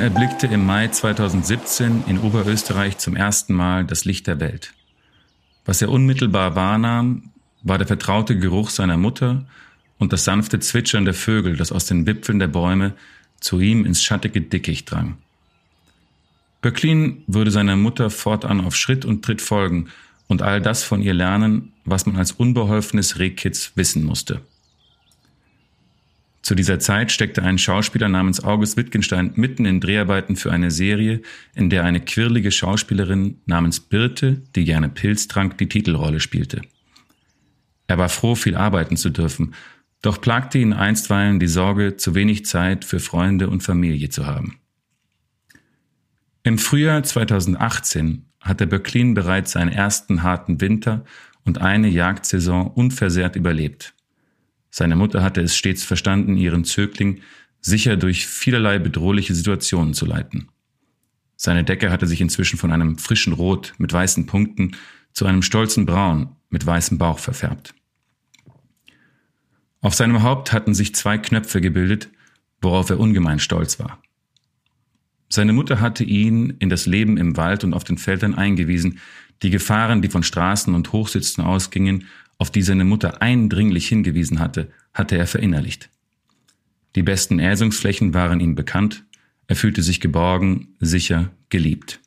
Erblickte im Mai 2017 in Oberösterreich zum ersten Mal das Licht der Welt. Was er unmittelbar wahrnahm, war der vertraute Geruch seiner Mutter und das sanfte Zwitschern der Vögel, das aus den Wipfeln der Bäume zu ihm ins schattige Dickicht drang. Böcklin würde seiner Mutter fortan auf Schritt und Tritt folgen und all das von ihr lernen, was man als unbeholfenes Rehkitz wissen musste. Zu dieser Zeit steckte ein Schauspieler namens August Wittgenstein mitten in Dreharbeiten für eine Serie, in der eine quirlige Schauspielerin namens Birte, die gerne Pilz trank, die Titelrolle spielte. Er war froh, viel arbeiten zu dürfen, doch plagte ihn einstweilen die Sorge, zu wenig Zeit für Freunde und Familie zu haben. Im Frühjahr 2018 hatte Böcklin bereits seinen ersten harten Winter und eine Jagdsaison unversehrt überlebt. Seine Mutter hatte es stets verstanden, ihren Zögling sicher durch vielerlei bedrohliche Situationen zu leiten. Seine Decke hatte sich inzwischen von einem frischen Rot mit weißen Punkten zu einem stolzen Braun mit weißem Bauch verfärbt. Auf seinem Haupt hatten sich zwei Knöpfe gebildet, worauf er ungemein stolz war. Seine Mutter hatte ihn in das Leben im Wald und auf den Feldern eingewiesen, die Gefahren, die von Straßen und Hochsitzen ausgingen, auf die seine Mutter eindringlich hingewiesen hatte, hatte er verinnerlicht. Die besten Äsungsflächen waren ihm bekannt, er fühlte sich geborgen, sicher, geliebt.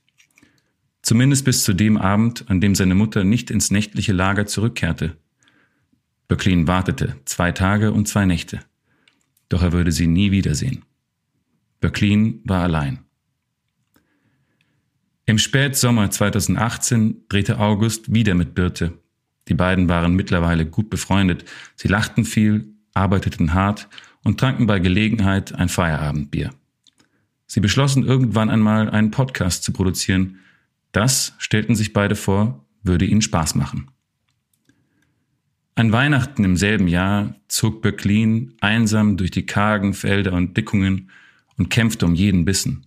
Zumindest bis zu dem Abend, an dem seine Mutter nicht ins nächtliche Lager zurückkehrte. Böcklin wartete zwei Tage und zwei Nächte. Doch er würde sie nie wiedersehen. Böcklin war allein. Im Spätsommer 2018 drehte August wieder mit Birte. Die beiden waren mittlerweile gut befreundet. Sie lachten viel, arbeiteten hart und tranken bei Gelegenheit ein Feierabendbier. Sie beschlossen irgendwann einmal einen Podcast zu produzieren. Das, stellten sich beide vor, würde ihnen Spaß machen. An Weihnachten im selben Jahr zog Böcklin einsam durch die kargen Felder und Dickungen und kämpfte um jeden Bissen.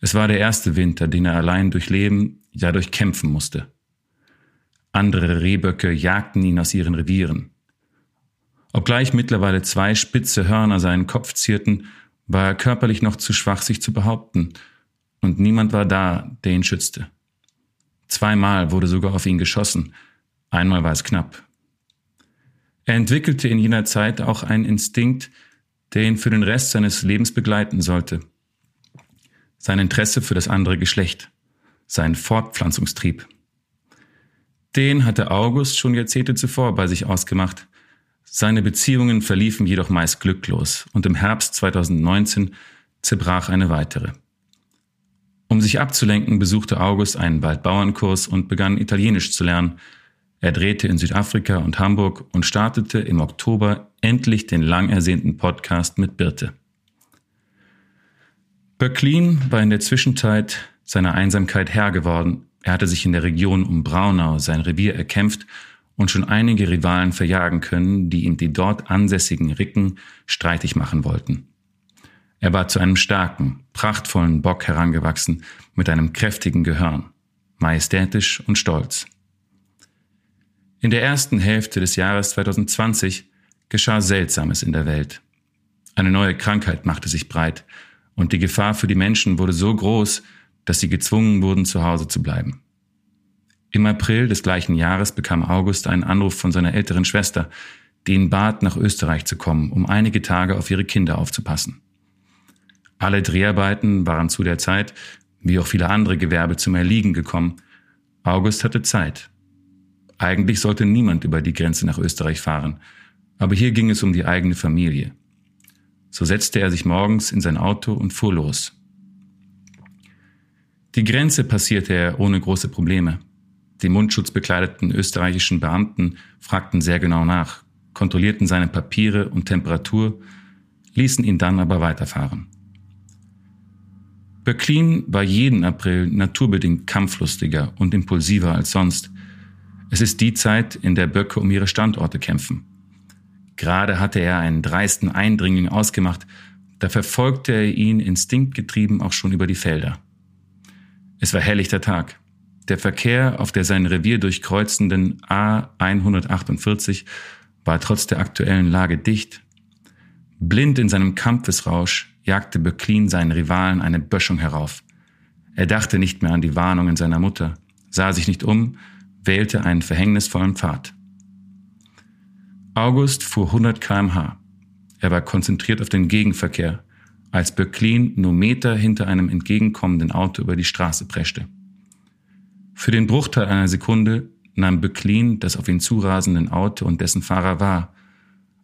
Es war der erste Winter, den er allein durchleben, ja durchkämpfen musste. Andere Rehböcke jagten ihn aus ihren Revieren. Obgleich mittlerweile zwei spitze Hörner seinen Kopf zierten, war er körperlich noch zu schwach, sich zu behaupten, und niemand war da, der ihn schützte. Zweimal wurde sogar auf ihn geschossen, einmal war es knapp. Er entwickelte in jener Zeit auch einen Instinkt, der ihn für den Rest seines Lebens begleiten sollte. Sein Interesse für das andere Geschlecht, sein Fortpflanzungstrieb. Den hatte August schon Jahrzehnte zuvor bei sich ausgemacht. Seine Beziehungen verliefen jedoch meist glücklos und im Herbst 2019 zerbrach eine weitere. Um sich abzulenken, besuchte August einen Waldbauernkurs und begann Italienisch zu lernen, er drehte in Südafrika und Hamburg und startete im Oktober endlich den lang ersehnten Podcast mit Birte. Böcklin war in der Zwischenzeit seiner Einsamkeit Herr geworden. Er hatte sich in der Region um Braunau sein Revier erkämpft und schon einige Rivalen verjagen können, die ihm die dort ansässigen Ricken streitig machen wollten. Er war zu einem starken, prachtvollen Bock herangewachsen mit einem kräftigen Gehörn, majestätisch und stolz. In der ersten Hälfte des Jahres 2020 geschah Seltsames in der Welt. Eine neue Krankheit machte sich breit und die Gefahr für die Menschen wurde so groß, dass sie gezwungen wurden, zu Hause zu bleiben. Im April des gleichen Jahres bekam August einen Anruf von seiner älteren Schwester, die ihn bat, nach Österreich zu kommen, um einige Tage auf ihre Kinder aufzupassen. Alle Dreharbeiten waren zu der Zeit, wie auch viele andere Gewerbe, zum Erliegen gekommen. August hatte Zeit eigentlich sollte niemand über die Grenze nach Österreich fahren, aber hier ging es um die eigene Familie. So setzte er sich morgens in sein Auto und fuhr los. Die Grenze passierte er ohne große Probleme. Die mundschutzbekleideten österreichischen Beamten fragten sehr genau nach, kontrollierten seine Papiere und Temperatur, ließen ihn dann aber weiterfahren. Böcklin war jeden April naturbedingt kampflustiger und impulsiver als sonst, es ist die Zeit, in der Böcke um ihre Standorte kämpfen. Gerade hatte er einen dreisten Eindringling ausgemacht, da verfolgte er ihn instinktgetrieben auch schon über die Felder. Es war helllichter Tag. Der Verkehr auf der sein Revier durchkreuzenden A148 war trotz der aktuellen Lage dicht. Blind in seinem Kampfesrausch jagte Böcklin seinen Rivalen eine Böschung herauf. Er dachte nicht mehr an die Warnungen seiner Mutter, sah sich nicht um, wählte einen verhängnisvollen Pfad. August fuhr 100 kmh. Er war konzentriert auf den Gegenverkehr, als Böcklin nur Meter hinter einem entgegenkommenden Auto über die Straße preschte. Für den Bruchteil einer Sekunde nahm Böcklin das auf ihn zurasenden Auto und dessen Fahrer wahr.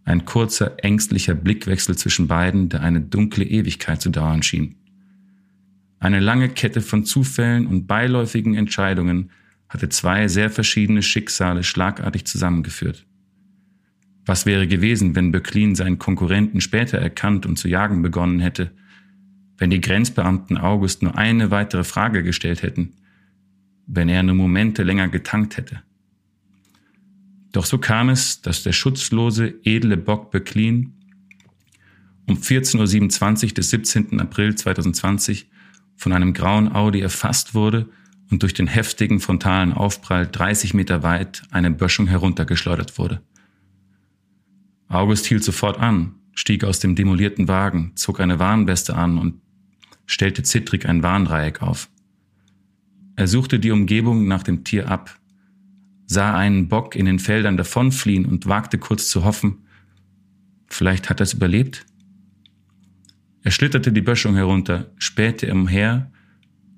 Ein kurzer, ängstlicher Blickwechsel zwischen beiden, der eine dunkle Ewigkeit zu dauern schien. Eine lange Kette von Zufällen und beiläufigen Entscheidungen hatte zwei sehr verschiedene Schicksale schlagartig zusammengeführt. Was wäre gewesen, wenn Böcklin seinen Konkurrenten später erkannt und zu jagen begonnen hätte? Wenn die Grenzbeamten August nur eine weitere Frage gestellt hätten? Wenn er nur Momente länger getankt hätte? Doch so kam es, dass der schutzlose, edle Bock Böcklin um 14.27 Uhr des 17. April 2020 von einem grauen Audi erfasst wurde und durch den heftigen frontalen Aufprall 30 Meter weit eine Böschung heruntergeschleudert wurde. August hielt sofort an, stieg aus dem demolierten Wagen, zog eine Warnweste an und stellte zittrig ein Warndreieck auf. Er suchte die Umgebung nach dem Tier ab, sah einen Bock in den Feldern davonfliehen und wagte kurz zu hoffen, vielleicht hat er es überlebt? Er schlitterte die Böschung herunter, spähte umher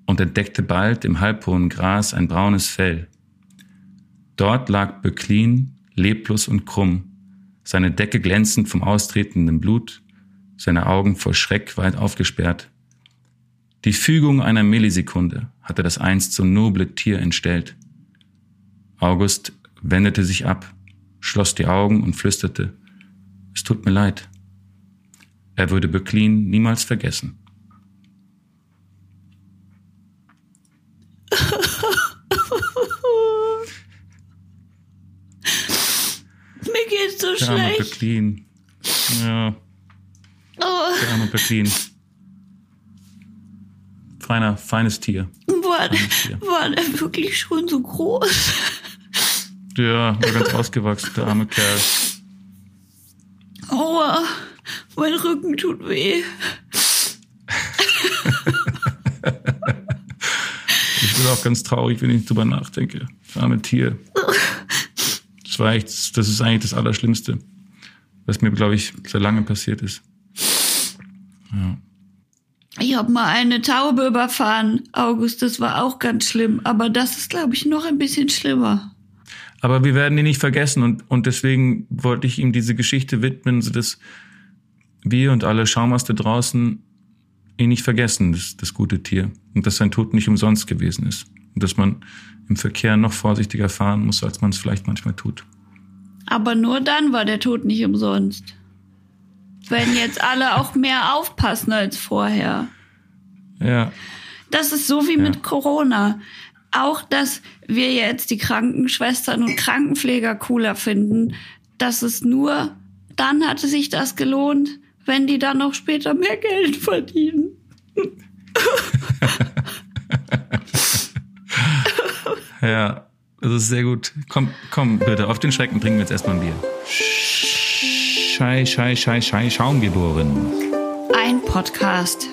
und entdeckte bald im halbhohen Gras ein braunes Fell. Dort lag Böcklin, leblos und krumm, seine Decke glänzend vom austretenden Blut, seine Augen vor Schreck weit aufgesperrt. Die Fügung einer Millisekunde hatte das einst so noble Tier entstellt. August wendete sich ab, schloss die Augen und flüsterte, es tut mir leid. Er würde Böcklin niemals vergessen. so der schlecht. Arme Böcklin. Ja. Oh. Der arme Böcklin. Feiner, feines Tier. War, Tier. war der wirklich schon so groß? Ja, war ganz ausgewachsen, der arme Kerl. Aua, mein Rücken tut weh. ich bin auch ganz traurig, wenn ich drüber nachdenke. Das arme Tier. Das war echt, das ist eigentlich das Allerschlimmste, was mir, glaube ich, sehr lange passiert ist. Ja. Ich habe mal eine Taube überfahren, August, das war auch ganz schlimm. Aber das ist, glaube ich, noch ein bisschen schlimmer. Aber wir werden ihn nicht vergessen und, und deswegen wollte ich ihm diese Geschichte widmen, so dass wir und alle Schaumaste draußen ihn nicht vergessen, das, das gute Tier. Und dass sein Tod nicht umsonst gewesen ist. Und dass man im Verkehr noch vorsichtiger fahren muss, als man es vielleicht manchmal tut. Aber nur dann war der Tod nicht umsonst. Wenn jetzt alle auch mehr aufpassen als vorher. Ja. Das ist so wie ja. mit Corona. Auch, dass wir jetzt die Krankenschwestern und Krankenpfleger cooler finden, dass es nur dann hatte sich das gelohnt, wenn die dann noch später mehr Geld verdienen. Ja, das ist sehr gut. Komm, komm, bitte, auf den Schrecken trinken wir jetzt erstmal ein Bier. Schei, Schei, Schei, Schei, Schaumgeboren. Ein Podcast.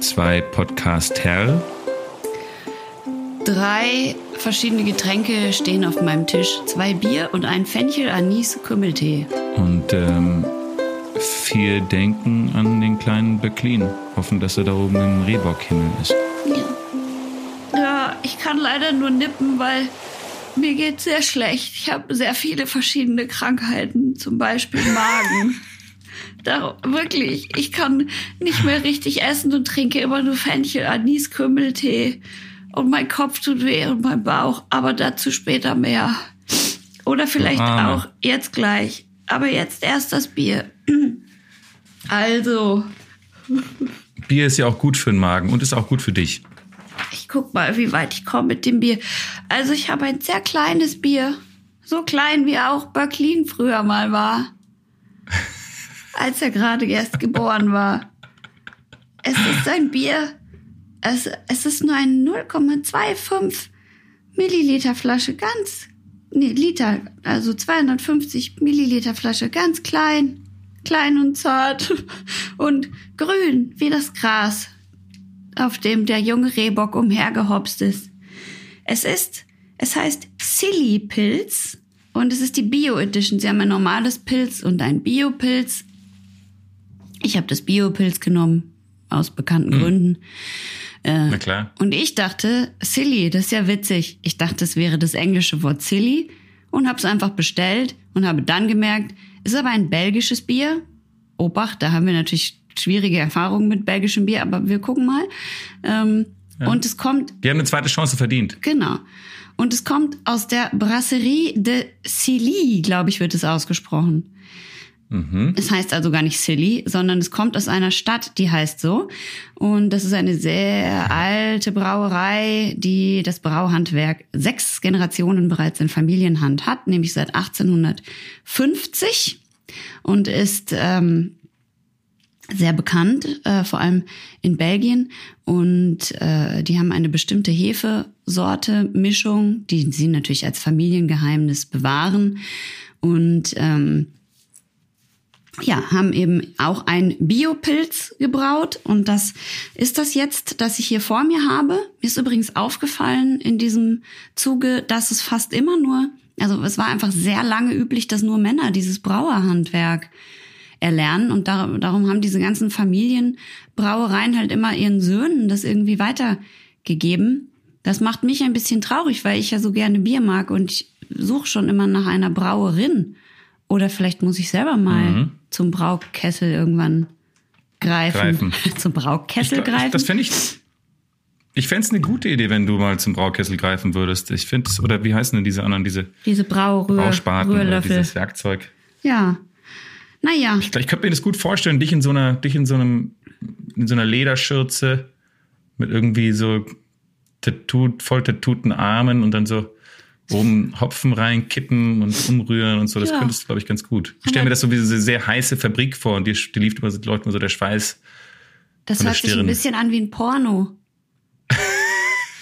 Zwei Podcaster. Drei verschiedene Getränke stehen auf meinem Tisch. Zwei Bier und ein Fenchel-Anis-Kümmeltee. Und ähm, vier denken an den kleinen Böcklin. Hoffen, dass er da oben im Rehbockhimmel ist. Ich kann leider nur nippen, weil mir geht sehr schlecht. Ich habe sehr viele verschiedene Krankheiten, zum Beispiel Magen. da, wirklich, ich kann nicht mehr richtig essen und trinke immer nur Fenchel, Anis, Kümmeltee. Und mein Kopf tut weh und mein Bauch, aber dazu später mehr. Oder vielleicht auch jetzt gleich. Aber jetzt erst das Bier. Also. Bier ist ja auch gut für den Magen und ist auch gut für dich. Ich guck mal, wie weit ich komme mit dem Bier. Also ich habe ein sehr kleines Bier. So klein, wie auch Böcklin früher mal war. Als er gerade erst geboren war. Es ist ein Bier. Es, es ist nur eine 0,25 Milliliter Flasche. Ganz, nee, Liter. Also 250 Milliliter Flasche. Ganz klein. klein und zart und grün wie das Gras, auf dem der junge Rehbock umhergehopst ist. Es ist, es heißt Silly-Pilz und es ist die Bio-Edition. Sie haben ein normales Pilz und ein Bio-Pilz. Ich habe das Bio-Pilz genommen, aus bekannten Hm. Gründen. Äh, Na klar. Und ich dachte, silly, das ist ja witzig. Ich dachte, es wäre das englische Wort silly und habe es einfach bestellt und habe dann gemerkt, ist aber ein belgisches Bier. Obacht, da haben wir natürlich schwierige Erfahrungen mit belgischem Bier, aber wir gucken mal. Ähm, Und es kommt Die haben eine zweite Chance verdient. Genau. Und es kommt aus der Brasserie de Silly, glaube ich, wird es ausgesprochen. Es heißt also gar nicht Silly, sondern es kommt aus einer Stadt, die heißt so. Und das ist eine sehr alte Brauerei, die das Brauhandwerk sechs Generationen bereits in Familienhand hat, nämlich seit 1850 und ist ähm, sehr bekannt, äh, vor allem in Belgien. Und äh, die haben eine bestimmte Hefesorte, Mischung, die sie natürlich als Familiengeheimnis bewahren. Und ähm, ja, haben eben auch ein Biopilz gebraut. Und das ist das jetzt, das ich hier vor mir habe. Mir ist übrigens aufgefallen in diesem Zuge, dass es fast immer nur, also es war einfach sehr lange üblich, dass nur Männer dieses Brauerhandwerk erlernen. Und dar darum haben diese ganzen Familienbrauereien halt immer ihren Söhnen das irgendwie weitergegeben. Das macht mich ein bisschen traurig, weil ich ja so gerne Bier mag und ich suche schon immer nach einer Brauerin. Oder vielleicht muss ich selber mal Mhm. zum Braukessel irgendwann greifen. Greifen. zum Braukessel Ich- greifen. Das fände ich. Ich fände es eine gute Idee, wenn du mal zum Braukessel greifen würdest. Ich finde es, oder wie heißen denn diese anderen, diese Diese Braurühr, Bauspaten oder Rührlöffel. dieses Werkzeug? Ja. Naja, Ich, ich könnte mir das gut vorstellen, dich in so einer, dich in so einem, in so einer Lederschürze mit irgendwie so tattooed, voll tattooten Armen und dann so oben Hopfen reinkippen und umrühren und so. Das Ja. könntest du, glaube ich, ganz gut. Ich stelle mir das so wie so eine sehr heiße Fabrik vor und dir, dir lief immer, so- läuft immer so der Schweiß. das hört sich ein bisschen an wie ein Porno.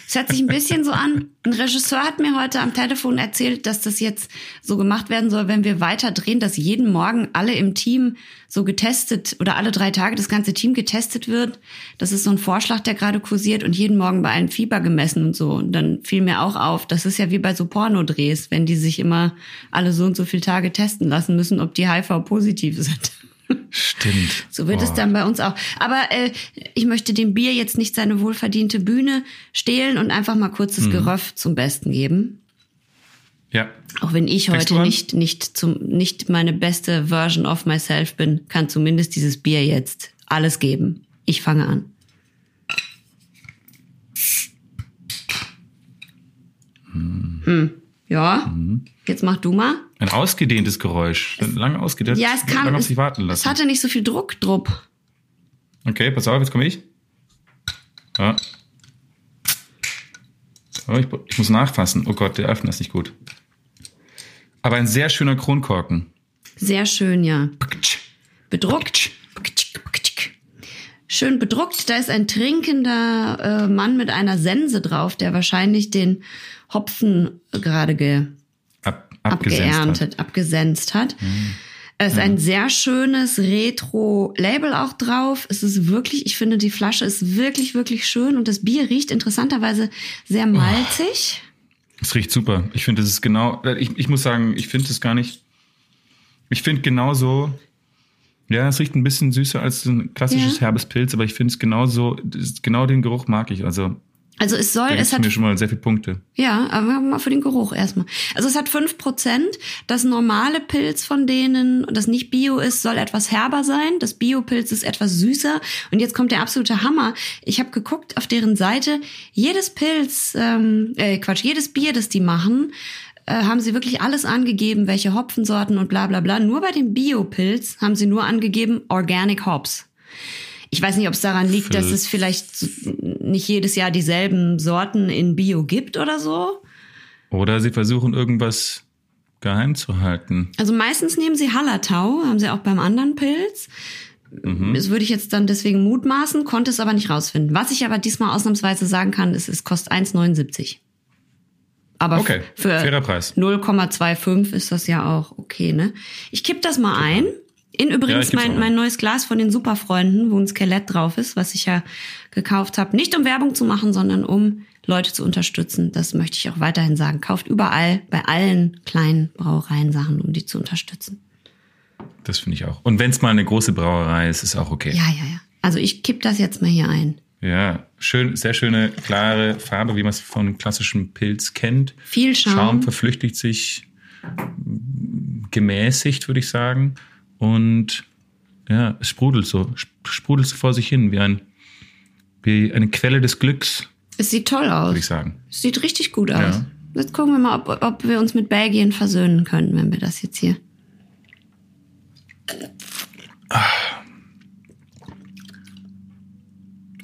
Es hört sich ein bisschen so an. Ein Regisseur hat mir heute am Telefon erzählt, dass das jetzt so gemacht werden soll, wenn wir weiter drehen, dass jeden Morgen alle im Team so getestet oder alle drei Tage das ganze Team getestet wird. Das ist so ein Vorschlag, der gerade kursiert und jeden Morgen bei allen Fieber gemessen und so. Und dann fiel mir auch auf, das ist ja wie bei so Pornodrehs, wenn die sich immer alle so und so viele Tage testen lassen müssen, ob die HIV-positiv sind. Stimmt. So wird es Boah. dann bei uns auch. Aber äh, ich möchte dem Bier jetzt nicht seine wohlverdiente Bühne stehlen und einfach mal kurz Mhm. Geröff zum Besten geben. Ja. Auch wenn ich Fängst heute nicht, nicht, zum, nicht meine beste Version of myself bin, kann zumindest dieses Bier jetzt alles geben. Ich fange an. Hm. Ja, jetzt mach du mal. Ein ausgedehntes Geräusch. Lange ausgedehnt. Ja, es kam. Lange auf Es, sich warten es lassen. hatte nicht so viel Druck drupp. Okay, pass auf, jetzt komme ich. Ja. Oh, ich, ich muss nachfassen. Oh Gott, der Öffner ist nicht gut. Aber ein sehr schöner Kronkorken. Sehr schön, ja. Bedruckt. Schön bedruckt. Da ist ein trinkender äh, Mann mit einer Sense drauf, der wahrscheinlich den Hopfen gerade ge Ab, abgesenzt hat. abgeerntet, abgesenzt hat. Es ist ein sehr schönes Retro-Label auch drauf. Es ist wirklich, ich finde, die Flasche ist wirklich, wirklich schön und das Bier riecht interessanterweise sehr malzig. Es riecht super. Ich finde, das ist genau. Ich, ich muss sagen, ich finde es gar nicht. Ich finde genauso. Ja, es riecht ein bisschen süßer als ein klassisches Ja. herbes Pilz, aber ich finde es genauso. Genau den Geruch mag ich. Also, Also es soll, da es hat mir schon mal sehr viele Punkte. Ja, aber mal für den Geruch erstmal. Also es hat fünf Prozent. Das normale Pilz von denen, das nicht Bio ist, soll etwas herber sein. Das Biopilz ist etwas süßer. Und jetzt kommt der absolute Hammer. Ich habe geguckt auf deren Seite. Jedes Pilz, ähm, äh, Quatsch, jedes Bier, das die machen, äh, haben sie wirklich alles angegeben, welche Hopfensorten und bla bla bla. Nur bei dem Biopilz haben sie nur angegeben Organic Hops. Ich weiß nicht, ob es daran liegt, dass es vielleicht nicht jedes Jahr dieselben Sorten in Bio gibt oder so. Oder sie versuchen irgendwas geheim zu halten. Also meistens nehmen sie Hallertau, haben sie auch beim anderen Pilz. Das würde ich jetzt dann deswegen mutmaßen, konnte es aber nicht rausfinden. Was ich aber diesmal ausnahmsweise sagen kann, ist, es kostet 1,79. Aber Okay, für fairer Preis. 0,25 ist das ja auch okay, ne? Ich kipp das mal ein In Ja, übrigens auch mein, mein neues Glas von den Superfreunden, wo ein Skelett drauf ist, was ich ja gekauft habe. Nicht um Werbung zu machen, sondern um Leute zu unterstützen. Das möchte ich auch weiterhin sagen. Kauft überall, bei allen kleinen Brauereien Sachen, um die zu unterstützen. Das finde ich auch. Und wenn es mal eine große Brauerei ist, ist auch okay. Ja, ja, ja. Also ich kipp das jetzt mal hier ein. Ja, schön, sehr schöne, klare Farbe, wie man es von klassischem Pilz kennt. Viel Schaum. Schaum verflüchtigt sich gemäßigt, würde ich sagen. Und ja, es sprudelt so, sp- sprudelt so vor sich hin, wie, ein, wie eine Quelle des Glücks, Es sieht toll aus. würde ich sagen. Es sieht richtig gut aus. Ja. Jetzt gucken wir mal, ob, ob wir uns mit Belgien versöhnen können, wenn wir das jetzt hier.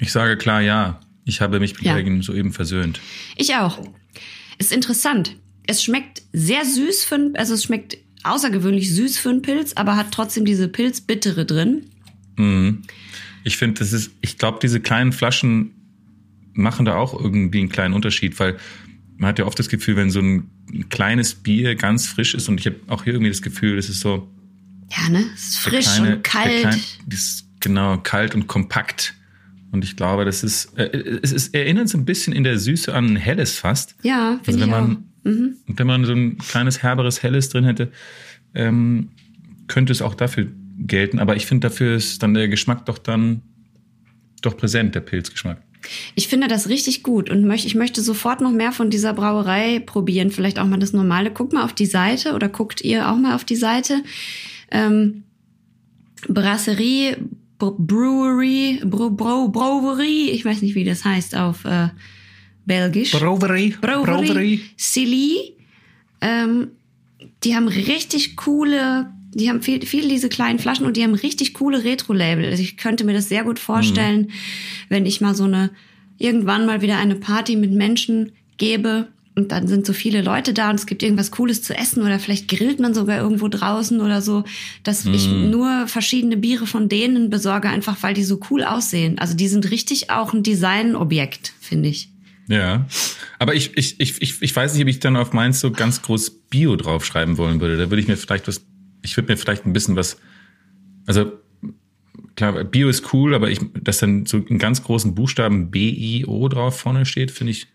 Ich sage klar ja. Ich habe mich mit Ja. Belgien soeben versöhnt. Ich auch. Ist interessant. Es schmeckt sehr süß für also es schmeckt außergewöhnlich süß für einen Pilz, aber hat trotzdem diese Pilzbittere drin. Ich finde, das ist, ich glaube, diese kleinen Flaschen machen da auch irgendwie einen kleinen Unterschied, weil man hat ja oft das Gefühl, wenn so ein kleines Bier ganz frisch ist und ich habe auch hier irgendwie das Gefühl, es ist so Ja, ne? Es ist frisch kleine- und kalt. klein- das genau kalt und kompakt. Und ich glaube, das ist, äh, es ist, erinnert so ein bisschen in der Süße an ein helles fast. ja, Also finde wenn ich auch. Man, wenn man so ein kleines herberes Helles drin hätte, ähm, könnte es auch dafür gelten. Aber ich finde, dafür ist dann der Geschmack doch dann doch präsent, der Pilzgeschmack. Ich finde das richtig gut und möchte, ich möchte sofort noch mehr von dieser Brauerei probieren. Vielleicht auch mal das normale. Guckt mal auf die Seite oder guckt ihr auch mal auf die Seite. Ähm, Brasserie, Br- Brewery, Bro, Bro, Brewery, ich weiß nicht, wie das heißt auf äh, Belgisch. Brewery, Brewery, Silly. Ähm, die haben richtig coole, die haben viel, viel diese kleinen Flaschen und die haben richtig coole Retro-Label. Also ich könnte mir das sehr gut vorstellen, wenn ich mal so eine, irgendwann mal wieder eine Party mit Menschen gebe und dann sind so viele Leute da und es gibt irgendwas Cooles zu essen oder vielleicht grillt man sogar irgendwo draußen oder so, dass ich nur verschiedene Biere von denen besorge, einfach weil die so cool aussehen. Also die sind richtig auch ein Designobjekt, finde ich. Ja. Aber ich, ich, ich, ich, ich weiß nicht, ob ich dann auf meins so ganz groß Bio draufschreiben wollen würde. Da würde ich mir vielleicht was, ich würde mir vielleicht ein bisschen was, also klar, Bio ist cool, aber ich, dass dann so in ganz großen Buchstaben B-I-O drauf vorne steht, finde ich,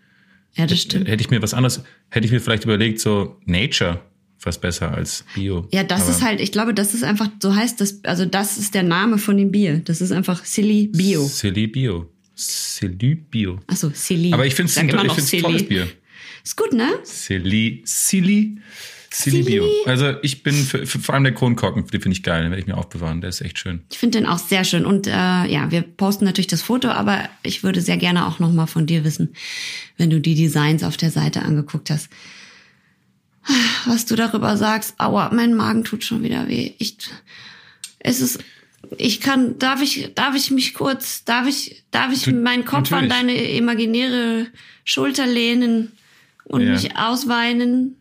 Ja, das stimmt. hätte ich mir was anderes, hätte ich mir vielleicht überlegt, so Nature was besser als Bio. Ja, das Aber ist halt, ich glaube, das ist einfach, so heißt das, also das ist der Name von dem Bier. Das ist einfach Silly Bio. Silly Bio. Silly Bio. Achso, Silly. Aber ich finde es ein, ich tolles Bier. Ist gut, ne? Silly, Silly, Silly Bio. Silly. Also ich bin für, für, vor allem der Kronkorken, den finde ich geil, den werde ich mir aufbewahren, der ist echt schön. Ich finde den auch sehr schön. Und äh, ja, wir posten natürlich das Foto, aber ich würde sehr gerne auch nochmal von dir wissen, wenn du die Designs auf der Seite angeguckt hast. Was du darüber sagst, aua, mein Magen tut schon wieder weh. Ich, es ist, ich kann, darf ich, darf ich mich kurz, darf ich, darf ich Du- meinen Kopf an natürlich. deine imaginäre Schulter lehnen und Ja. mich ausweinen?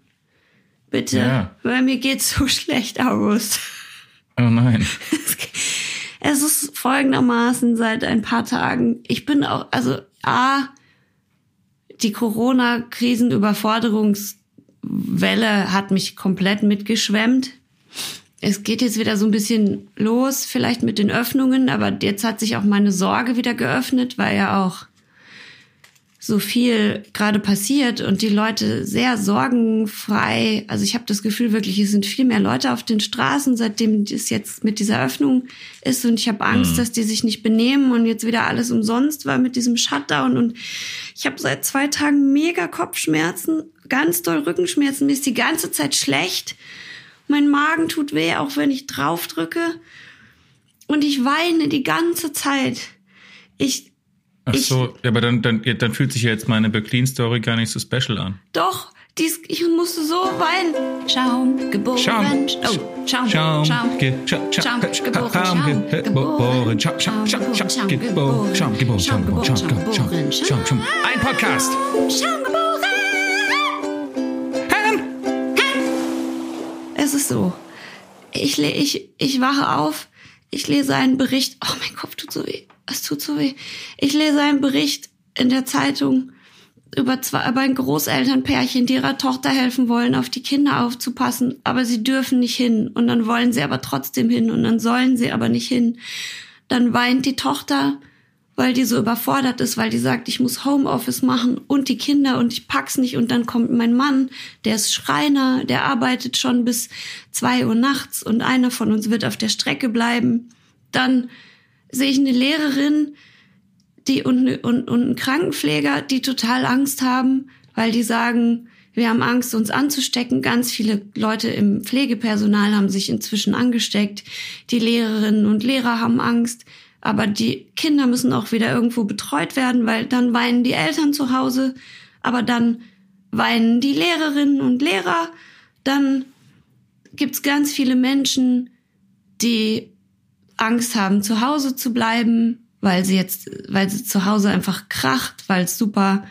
Bitte, Ja. weil mir geht's so schlecht, August. Oh nein. Es ist folgendermaßen seit ein paar Tagen. Ich bin auch, also A, die Corona-Krisenüberforderungswelle hat mich komplett mitgeschwemmt. Es geht jetzt wieder so ein bisschen los, vielleicht mit den Öffnungen, aber jetzt hat sich auch meine Sorge wieder geöffnet, weil ja auch so viel gerade passiert und die Leute sehr sorgenfrei. Also ich habe das Gefühl wirklich, es sind viel mehr Leute auf den Straßen, seitdem es jetzt mit dieser Öffnung ist und ich habe Angst, dass die sich nicht benehmen und jetzt wieder alles umsonst war mit diesem Shutdown und ich habe seit zwei Tagen mega Kopfschmerzen, ganz doll Rückenschmerzen, mir ist die ganze Zeit schlecht. Mein Magen tut weh, auch wenn ich drauf drücke und ich weine die ganze Zeit. Ich Ach Ich- so, ja, aber dann, dann, dann fühlt sich ja jetzt meine Berlin-Story gar nicht so special an. Doch, dies, ich musste so weinen. Schaum, geboren. Schaum. Oh, Schaum, Schaum, Schaum. ge- Scha- Scha- Schaum, Scha- geboren, Schaum, Schaum, ge- geboren, geboren, Schaum, Schaum, Schaum, Schaum, Schaum, geboren, geboren, Schaum, geboren, Schaum, geboren, Schaum, geboren, Schaum, geboren, Schaum, Schaum. Ein Podcast. Schaum geboren. Es ist so. Ich, ich, ich wache auf, ich lese einen Bericht. Oh, mein Kopf tut so weh. Es tut so weh. Ich lese einen Bericht in der Zeitung über zwei, über ein Großelternpärchen, die ihrer Tochter helfen wollen, auf die Kinder aufzupassen, aber sie dürfen nicht hin und dann wollen sie aber trotzdem hin und dann sollen sie aber nicht hin. Dann weint die Tochter, weil die so überfordert ist, weil die sagt, ich muss Homeoffice machen und die Kinder und ich pack's nicht und dann kommt mein Mann, der ist Schreiner, der arbeitet schon bis zwei Uhr nachts und einer von uns wird auf der Strecke bleiben. Dann sehe ich eine Lehrerin, die und, und, und einen Krankenpfleger, die total Angst haben, weil die sagen, wir haben Angst, uns anzustecken. Ganz viele Leute im Pflegepersonal haben sich inzwischen angesteckt. Die Lehrerinnen und Lehrer haben Angst. Aber die Kinder müssen auch wieder irgendwo betreut werden, weil dann weinen die Eltern zu Hause. Aber dann weinen die Lehrerinnen und Lehrer. Dann gibt's ganz viele Menschen, die Angst haben, zu Hause zu bleiben, weil sie jetzt, weil sie zu Hause einfach kracht, weil es super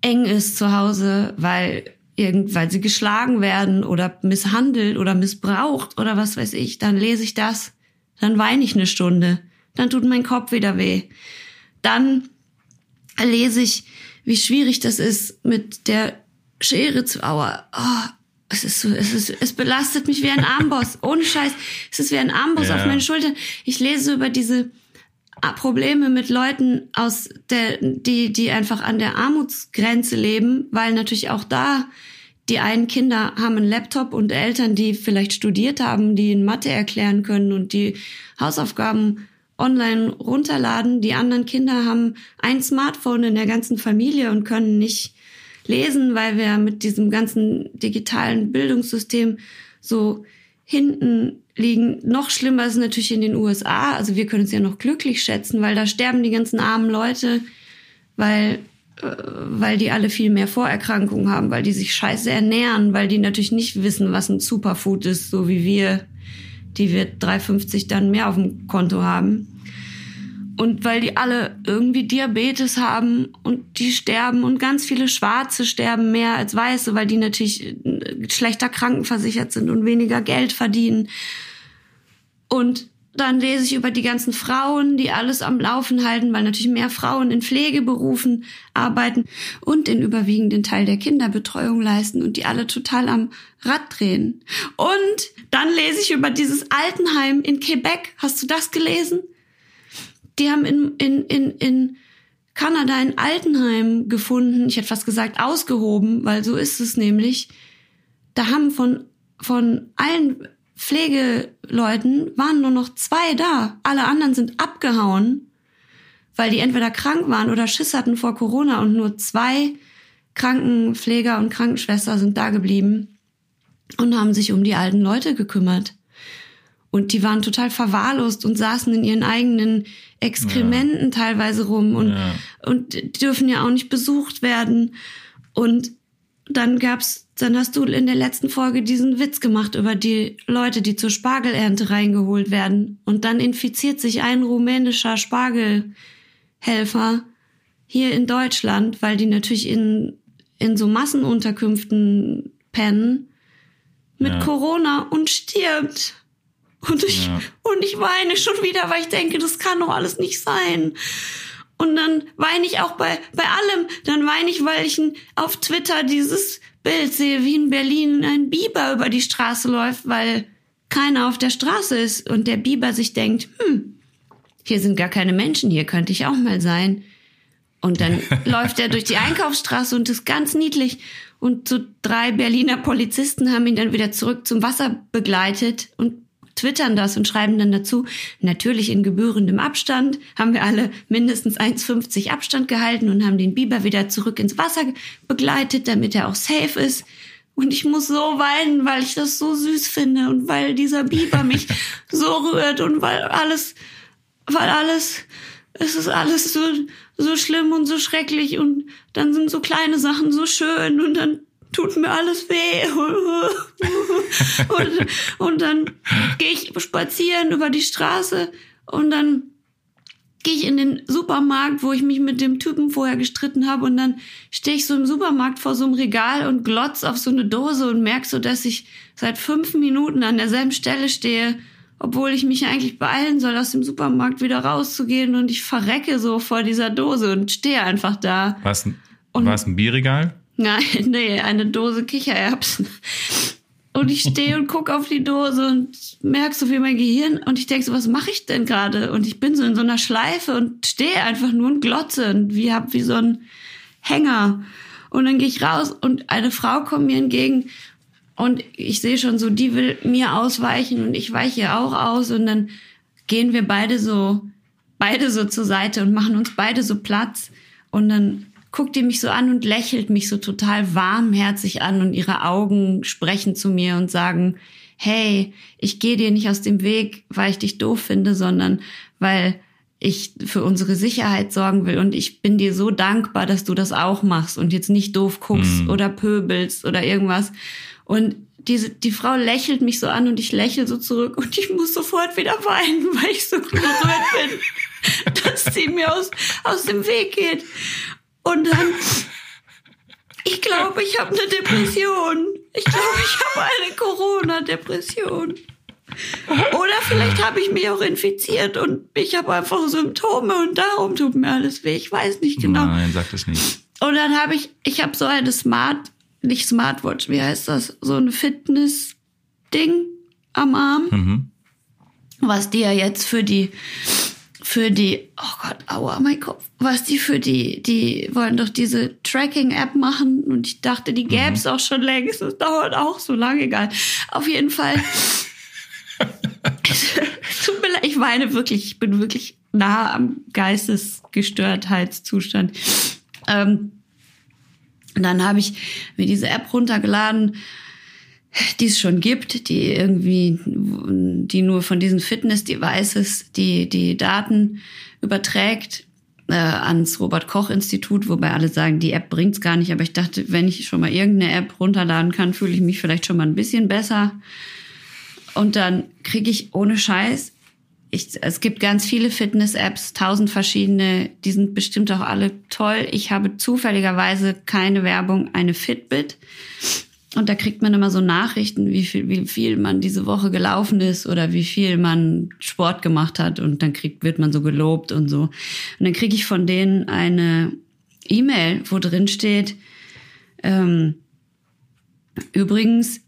eng ist zu Hause, weil irgend, weil sie geschlagen werden oder misshandelt oder missbraucht oder was weiß ich, dann lese ich das, dann weine ich eine Stunde, dann tut mein Kopf wieder weh. Dann lese ich, wie schwierig das ist mit der Schere zu, aua, oh, es ist so, es ist, es belastet mich wie ein Amboss. Ohne Scheiß. Es ist wie ein Amboss ja. auf meinen Schultern. Ich lese über diese Probleme mit Leuten aus der, die, die einfach an der Armutsgrenze leben, weil natürlich auch da die einen Kinder haben einen Laptop und Eltern, die vielleicht studiert haben, die in Mathe erklären können und die Hausaufgaben online runterladen. Die anderen Kinder haben ein Smartphone in der ganzen Familie und können nicht lesen, weil wir mit diesem ganzen digitalen Bildungssystem so hinten liegen. Noch schlimmer ist natürlich in den USA. Also wir können es ja noch glücklich schätzen, weil da sterben die ganzen armen Leute, weil äh, weil die alle viel mehr Vorerkrankungen haben, weil die sich scheiße ernähren, weil die natürlich nicht wissen, was ein Superfood ist, so wie wir, die wir 3,50 dann mehr auf dem Konto haben. Und weil die alle irgendwie Diabetes haben und die sterben und ganz viele Schwarze sterben mehr als Weiße, weil die natürlich äh, schlechter krankenversichert sind und weniger Geld verdienen. Und dann lese ich über die ganzen Frauen, die alles am Laufen halten, weil natürlich mehr Frauen in Pflegeberufen arbeiten und den überwiegenden Teil der Kinderbetreuung leisten und die alle total am Rad drehen. Und dann lese ich über dieses Altenheim in Quebec. Hast du das gelesen? Die haben in, in, in, in Kanada ein Altenheim gefunden. Ich hätte fast gesagt ausgehoben, weil so ist es nämlich. Da haben von, von allen Pflegeleuten waren nur noch zwei da. Alle anderen sind abgehauen, weil die entweder krank waren oder Schiss hatten vor Corona und nur zwei Krankenpfleger und Krankenschwester sind da geblieben und haben sich um die alten Leute gekümmert. Und die waren total verwahrlost und saßen in ihren eigenen Exkrementen ja. teilweise rum und, ja. und die dürfen ja auch nicht besucht werden. Und dann gab's, dann hast du in der letzten Folge diesen Witz gemacht über die Leute, die zur Spargelernte reingeholt werden. Und dann infiziert sich ein rumänischer Spargelhelfer hier in Deutschland, weil die natürlich in, in so Massenunterkünften pennen, mit ja. Corona und stirbt. Und ich, ja. und ich weine schon wieder, weil ich denke, das kann doch alles nicht sein. Und dann weine ich auch bei, bei allem. Dann weine ich, weil ich auf Twitter dieses Bild sehe, wie in Berlin ein Biber über die Straße läuft, weil keiner auf der Straße ist und der Biber sich denkt, hm, hier sind gar keine Menschen, hier könnte ich auch mal sein. Und dann läuft er durch die Einkaufsstraße und ist ganz niedlich. Und so drei Berliner Polizisten haben ihn dann wieder zurück zum Wasser begleitet und twittern das und schreiben dann dazu, natürlich in gebührendem Abstand, haben wir alle mindestens 1,50 Abstand gehalten und haben den Biber wieder zurück ins Wasser begleitet, damit er auch safe ist. Und ich muss so weinen, weil ich das so süß finde und weil dieser Biber mich so rührt und weil alles, weil alles, es ist alles so, so schlimm und so schrecklich und dann sind so kleine Sachen so schön und dann tut mir alles weh. und, und dann gehe ich spazieren über die Straße und dann gehe ich in den Supermarkt, wo ich mich mit dem Typen vorher gestritten habe und dann stehe ich so im Supermarkt vor so einem Regal und glotz auf so eine Dose und merk so, dass ich seit fünf Minuten an derselben Stelle stehe, obwohl ich mich eigentlich beeilen soll, aus dem Supermarkt wieder rauszugehen und ich verrecke so vor dieser Dose und stehe einfach da. Was, War es ein Bierregal? Nein, nee, eine Dose Kichererbsen. Und ich stehe und gucke auf die Dose und merke so wie mein Gehirn und ich denke so, was mache ich denn gerade? Und ich bin so in so einer Schleife und stehe einfach nur und glotze und wie hab wie so ein Hänger. Und dann gehe ich raus und eine Frau kommt mir entgegen und ich sehe schon so, die will mir ausweichen und ich weiche ihr auch aus und dann gehen wir beide so, beide so zur Seite und machen uns beide so Platz und dann guckt die mich so an und lächelt mich so total warmherzig an und ihre Augen sprechen zu mir und sagen, hey, ich gehe dir nicht aus dem Weg, weil ich dich doof finde, sondern weil ich für unsere Sicherheit sorgen will und ich bin dir so dankbar, dass du das auch machst und jetzt nicht doof guckst Mhm. oder pöbelst oder irgendwas. Und diese, die Frau lächelt mich so an und ich lächle so zurück und ich muss sofort wieder weinen, weil ich so gerührt bin, dass sie mir aus, aus dem Weg geht. Und dann, ich glaube, ich habe eine Depression. Ich glaube, ich habe eine Corona-Depression. Oder vielleicht habe ich mich auch infiziert und ich habe einfach Symptome und darum tut mir alles weh. Ich weiß nicht genau. Nein, sag das nicht. Und dann habe ich, ich habe so eine Smart, nicht Smartwatch, wie heißt das? So ein Fitness-Ding am Arm, Mhm. was die ja jetzt für die, für die, oh Gott, aua, mein Kopf, was die für die, die wollen doch diese Tracking-App machen und ich dachte, die gäbe es auch schon längst. Das dauert auch so lange, egal. Auf jeden Fall. Tut mir leid, ich weine wirklich, ich bin wirklich nah am Geistesgestörtheitszustand. Ähm, und dann habe ich mir diese App runtergeladen, die es schon gibt, die irgendwie, die nur von diesen Fitness-Devices die, die Daten überträgt äh, ans Robert-Koch-Institut, wobei alle sagen, die App bringt's gar nicht. Aber ich dachte, wenn ich schon mal irgendeine App runterladen kann, fühle ich mich vielleicht schon mal ein bisschen besser. Und dann kriege ich ohne Scheiß, ich, es gibt ganz viele Fitness-Apps, tausend verschiedene, die sind bestimmt auch alle toll. Ich habe zufälligerweise keine Werbung, eine Fitbit. Und da kriegt man immer so Nachrichten, wie viel, wie viel man diese Woche gelaufen ist oder wie viel man Sport gemacht hat. Und dann kriegt, wird man so gelobt und so. Und dann kriege ich von denen eine E-Mail, wo drin steht, ähm, übrigens,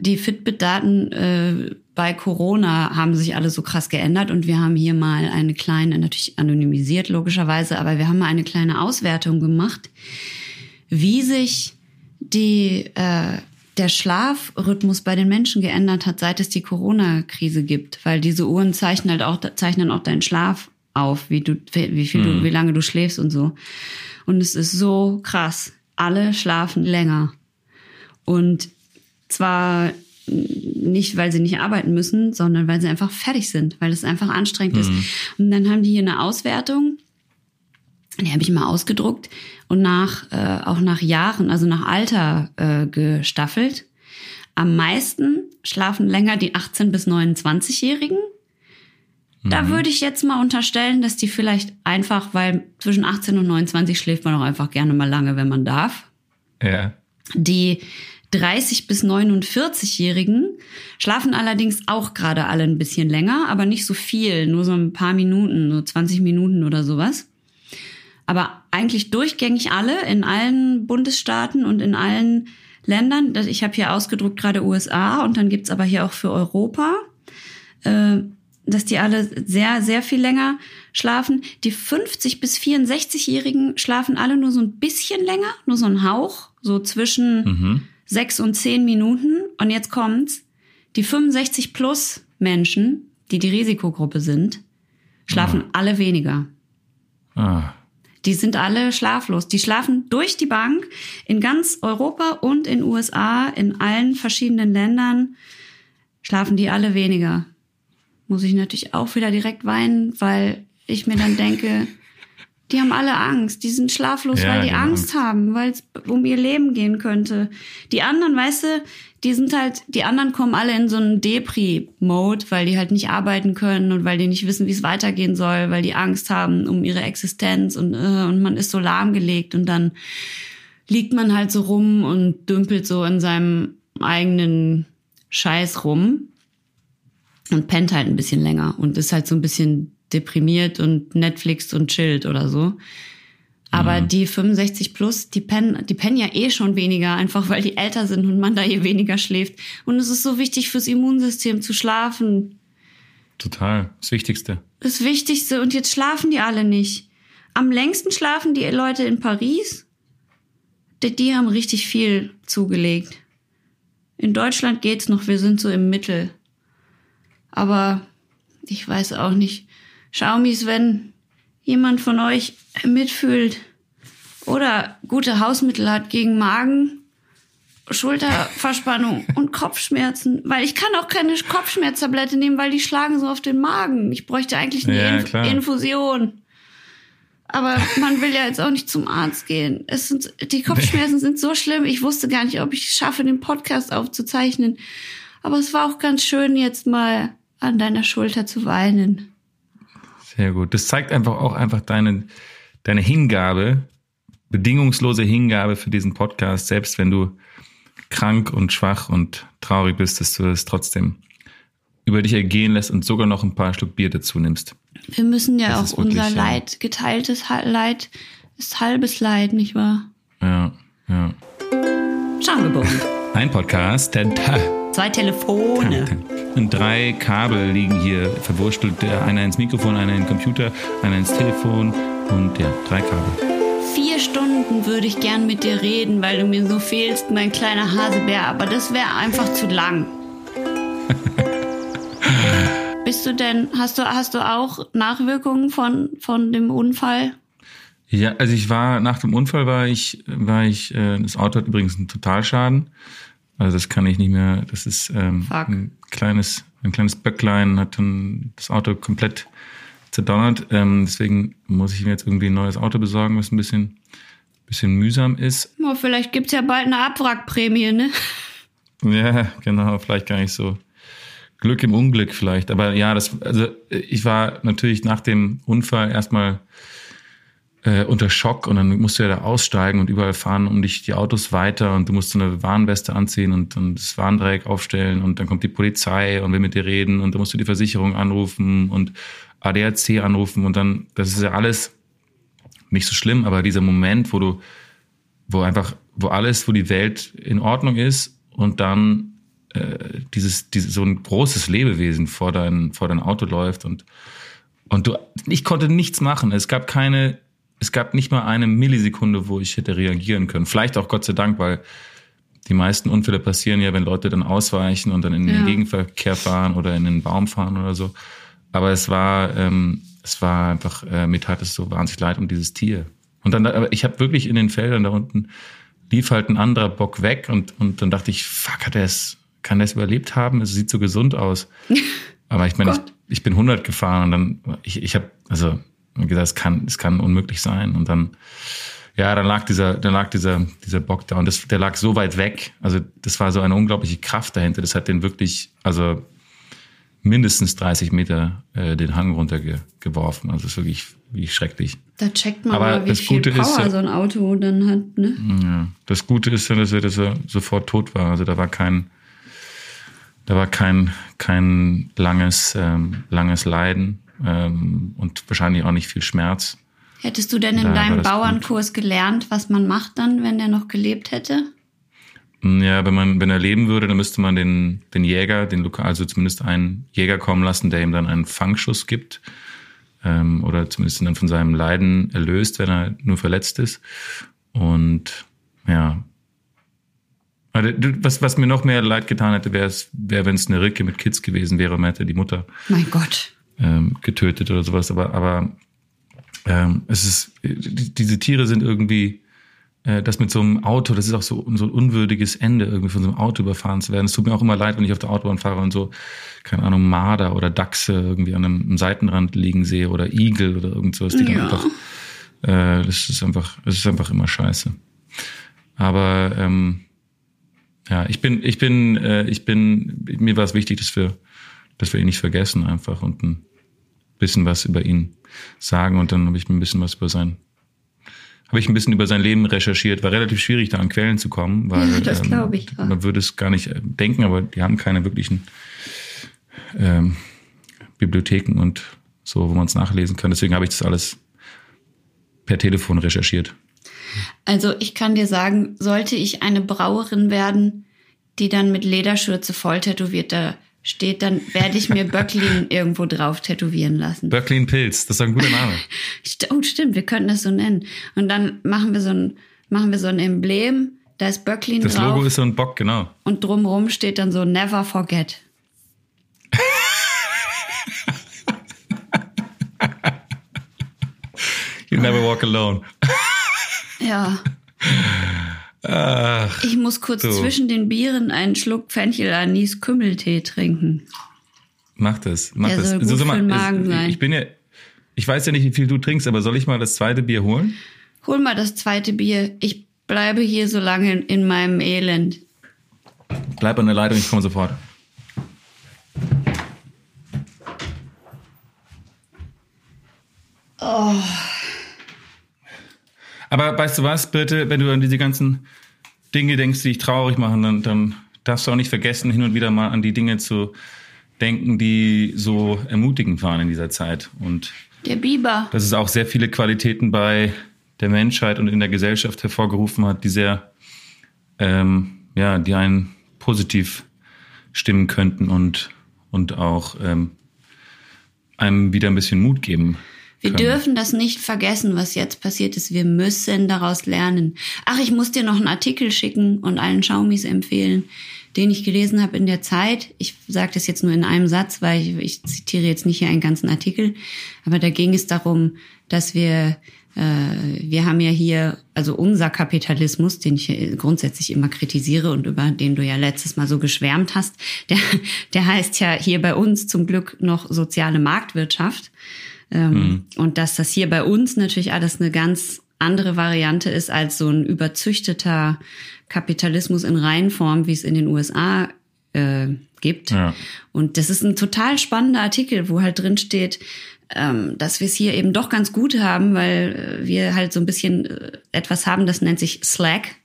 die Fitbit-Daten äh, bei Corona haben sich alle so krass geändert und wir haben hier mal eine kleine, natürlich anonymisiert logischerweise, aber wir haben mal eine kleine Auswertung gemacht, wie sich die, äh, der Schlafrhythmus bei den Menschen geändert hat, seit es die Corona-Krise gibt, weil diese Uhren zeichnen halt auch, zeichnen auch deinen Schlaf auf, wie du, wie viel du, wie lange du schläfst und so. Und es ist so krass. Alle schlafen länger. Und zwar nicht, weil sie nicht arbeiten müssen, sondern weil sie einfach fertig sind, weil es einfach anstrengend ist. Und dann haben die hier eine Auswertung, die habe ich mal ausgedruckt und nach äh, auch nach Jahren, also nach Alter äh, gestaffelt. Am meisten schlafen länger die 18 bis 29-Jährigen. Da würde ich jetzt mal unterstellen, dass die vielleicht einfach, weil zwischen 18 und 29 schläft man auch einfach gerne mal lange, wenn man darf. Ja. Die 30 bis 49-Jährigen schlafen allerdings auch gerade alle ein bisschen länger, aber nicht so viel, nur so ein paar Minuten, so 20 Minuten oder sowas. Aber eigentlich durchgängig alle in allen Bundesstaaten und in allen Ländern. Ich habe hier ausgedruckt gerade USA und dann gibt's aber hier auch für Europa, äh, dass die alle sehr, sehr viel länger schlafen. Die 50 bis 64-Jährigen schlafen alle nur so ein bisschen länger, nur so ein Hauch, so zwischen Mhm. sechs und zehn Minuten. Und jetzt kommt's. Die 65 plus Menschen, die die Risikogruppe sind, schlafen alle weniger. Ah. Die sind alle schlaflos. Die schlafen durch die Bank in ganz Europa und in USA, in allen verschiedenen Ländern, schlafen die alle weniger. Muss ich natürlich auch wieder direkt weinen, weil ich mir dann denke, die haben alle Angst. Die sind schlaflos, Ja, weil die Angst Angst. haben, weil es um ihr Leben gehen könnte. Die anderen, weißt du, die sind halt, die anderen kommen alle in so einen Depri-Mode, weil die halt nicht arbeiten können und weil die nicht wissen, wie es weitergehen soll, weil die Angst haben um ihre Existenz und, äh, und man ist so lahmgelegt und dann liegt man halt so rum und dümpelt so in seinem eigenen Scheiß rum und pennt halt ein bisschen länger und ist halt so ein bisschen deprimiert und Netflix und chillt oder so. Aber die 65 plus, die pennen, die pennen ja eh schon weniger, einfach weil die älter sind und man da eh weniger schläft. Und es ist so wichtig fürs Immunsystem zu schlafen. Total. Das Wichtigste. Das Wichtigste. Und jetzt schlafen die alle nicht. Am längsten schlafen die Leute in Paris. Die, die haben richtig viel zugelegt. In Deutschland geht's noch, wir sind so im Mittel. Aber ich weiß auch nicht. Xiaomis, wenn jemand von euch mitfühlt oder gute Hausmittel hat gegen Magen, Schulterverspannung und Kopfschmerzen, weil ich kann auch keine Kopfschmerztablette nehmen, weil die schlagen so auf den Magen. Ich bräuchte eigentlich eine Ja, Inf klar. Infusion. Aber man will ja jetzt auch nicht zum Arzt gehen. Es sind, die Kopfschmerzen sind so schlimm. Ich wusste gar nicht, ob ich es schaffe, den Podcast aufzuzeichnen. Aber es war auch ganz schön, jetzt mal an deiner Schulter zu weinen. Sehr gut. Das zeigt einfach auch einfach deine, deine Hingabe, bedingungslose Hingabe für diesen Podcast, selbst wenn du krank und schwach und traurig bist, dass du es trotzdem über dich ergehen lässt und sogar noch ein paar Schluck Bier dazu nimmst. Wir müssen ja Das auch wirklich, unser ja. Leid, geteiltes Leid ist halbes Leid, nicht wahr? Ja, ja. Schamgebogen. Ein Podcast, der Zwei Telefone. Und drei Kabel liegen hier verwurstelt. Einer ins Mikrofon, einer in den Computer, einer ins Telefon und ja, drei Kabel. Vier Stunden würde ich gern mit dir reden, weil du mir so fehlst, mein kleiner Hasebär, aber das wäre einfach zu lang. Bist du denn, hast du, hast du auch Nachwirkungen von, von dem Unfall? Ja, also ich war nach dem Unfall war ich war ich äh, das Auto hat übrigens einen Totalschaden. Also das kann ich nicht mehr. Das ist ähm, Fuck. ein kleines ein kleines Böcklein hat dann das Auto komplett zerdonnert. Ähm, deswegen muss ich mir jetzt irgendwie ein neues Auto besorgen, was ein bisschen bisschen mühsam ist. Oh, vielleicht gibt's ja bald eine Abwrackprämie, ne? Ja, genau, vielleicht gar nicht so. Glück im Unglück vielleicht. Aber ja, das, also ich war natürlich nach dem Unfall erstmal äh, unter Schock und dann musst du ja da aussteigen und überall fahren um dich die Autos weiter und du musst so eine Warnweste anziehen und, und das Warndreieck aufstellen und dann kommt die Polizei und will mit dir reden und dann musst du die Versicherung anrufen und ADAC anrufen und dann, das ist ja alles nicht so schlimm, aber dieser Moment, wo du, wo einfach, wo alles, wo die Welt in Ordnung ist und dann äh, dieses, dieses so ein großes Lebewesen vor dein, vor dein Auto läuft und und du, ich konnte nichts machen. Es gab keine, es gab nicht mal eine Millisekunde, wo ich hätte reagieren können. Vielleicht auch Gott sei Dank, weil die meisten Unfälle passieren ja, wenn Leute dann ausweichen und dann in den Ja. Gegenverkehr fahren oder in den Baum fahren oder so. Aber es war, ähm, es war einfach, äh, mir tat es so wahnsinnig leid um dieses Tier. Und dann, aber ich habe wirklich in den Feldern da unten lief halt ein anderer Bock weg und, und dann dachte ich, fuck, hat er es, kann der es überlebt haben? Es sieht so gesund aus. Aber ich meine, ich, ich bin 100 gefahren und dann, ich, ich habe, also wie gesagt, es kann, es kann unmöglich sein. Und dann, ja, dann lag dieser, dann lag dieser, dieser Bock da und das, der lag so weit weg. Also das war so eine unglaubliche Kraft dahinter. Das hat den wirklich, also mindestens 30 Meter äh, den Hang runtergeworfen. Also das ist wirklich, wirklich schrecklich. Da checkt man Aber mal, wie viel Gute Power ist so ein Auto dann hat, ne? Ja. Das Gute ist ja, dass er, dass er sofort tot war. Also da war kein, da war kein, kein langes, ähm, langes Leiden ähm, und wahrscheinlich auch nicht viel Schmerz. Hättest du denn in Da deinem das gut. Bauernkurs gelernt, was man macht dann, wenn der noch gelebt hätte? Ja, wenn man, wenn er leben würde, dann müsste man den, den Jäger, den Lokal, also zumindest einen Jäger kommen lassen, der ihm dann einen Fangschuss gibt. Ähm, oder zumindest ihn dann von seinem Leiden erlöst, wenn er nur verletzt ist. Und ja. Also, Was, was mir noch mehr leid getan hätte, wäre es, wäre, wenn es eine Ricke mit Kids gewesen wäre, man hätte die Mutter Mein Gott. Ähm, getötet oder sowas. Aber, aber ähm, es ist, die, diese Tiere sind irgendwie, äh, das mit so einem Auto, das ist auch so, so ein unwürdiges Ende, irgendwie von so einem Auto überfahren zu werden. Es tut mir auch immer leid, wenn ich auf der Autobahn fahre und so, keine Ahnung, Marder oder Dachse irgendwie an einem, einem Seitenrand liegen sehe oder Igel oder irgend sowas, die dann Ja. einfach, äh, das ist einfach, das ist einfach immer scheiße. Aber ähm, ja, ich bin, ich bin, äh, ich bin, mir war es wichtig, dass wir, dass wir ihn nicht vergessen einfach und ein bisschen was über ihn sagen und dann habe ich mir ein bisschen was über sein, habe ich ein bisschen über sein Leben recherchiert. War relativ schwierig, da an Quellen zu kommen, weil Ja, das glaub ich, ja. man würde es gar nicht äh, denken, aber die haben keine wirklichen ähm, Bibliotheken und so, wo man es nachlesen kann. Deswegen habe ich das alles per Telefon recherchiert. Also ich kann dir sagen, sollte ich eine Brauerin werden, die dann mit Lederschürze voll tätowiert da steht, dann werde ich mir Böcklin irgendwo drauf tätowieren lassen. Böcklin Pilz, das ist ein guter Name. oh, stimmt, wir könnten das so nennen. Und dann machen wir so ein, machen wir so ein Emblem, da ist Böcklin das drauf. Das Logo ist so ein Bock, genau. Und drumrum steht dann so Never Forget. you never walk alone. Ja. Ach, ich muss kurz du. zwischen den Bieren einen Schluck Fenchel-Anis-Kümmeltee trinken. Mach das, mach Der das. soll gut sag für den Magen sein. Ich bin ja, ich weiß ja nicht, wie viel du trinkst, aber soll ich mal das zweite Bier holen? Hol mal das zweite Bier. Ich bleibe hier so lange in, in meinem Elend. Bleib an der Leitung, ich komme sofort. Oh. Aber weißt du was, bitte, wenn du an diese ganzen Dinge denkst, die dich traurig machen, dann, dann darfst du auch nicht vergessen, hin und wieder mal an die Dinge zu denken, die so ermutigend waren in dieser Zeit. Und der Biber. Dass es auch sehr viele Qualitäten bei der Menschheit und in der Gesellschaft hervorgerufen hat, die sehr, ähm, ja, die einen positiv stimmen könnten und, und auch ähm, einem wieder ein bisschen Mut geben. Wir können. dürfen das nicht vergessen, was jetzt passiert ist. Wir müssen daraus lernen. Ach, ich muss dir noch einen Artikel schicken und allen Schaumis empfehlen, den ich gelesen habe in der Zeit. Ich sage das jetzt nur in einem Satz, weil ich, ich zitiere jetzt nicht hier einen ganzen Artikel. Aber da ging es darum, dass wir äh, wir haben ja hier, also unser Kapitalismus, den ich grundsätzlich immer kritisiere und über den du ja letztes Mal so geschwärmt hast, der, der heißt ja hier bei uns zum Glück noch soziale Marktwirtschaft. Ähm, mhm. Und dass das hier bei uns natürlich alles eine ganz andere Variante ist als so ein überzüchteter Kapitalismus in Reihenform, wie es in den USA äh, gibt. Ja. Und das ist ein total spannender Artikel, wo halt drin steht, ähm, dass wir es hier eben doch ganz gut haben, weil wir halt so ein bisschen äh, etwas haben, das nennt sich Slack,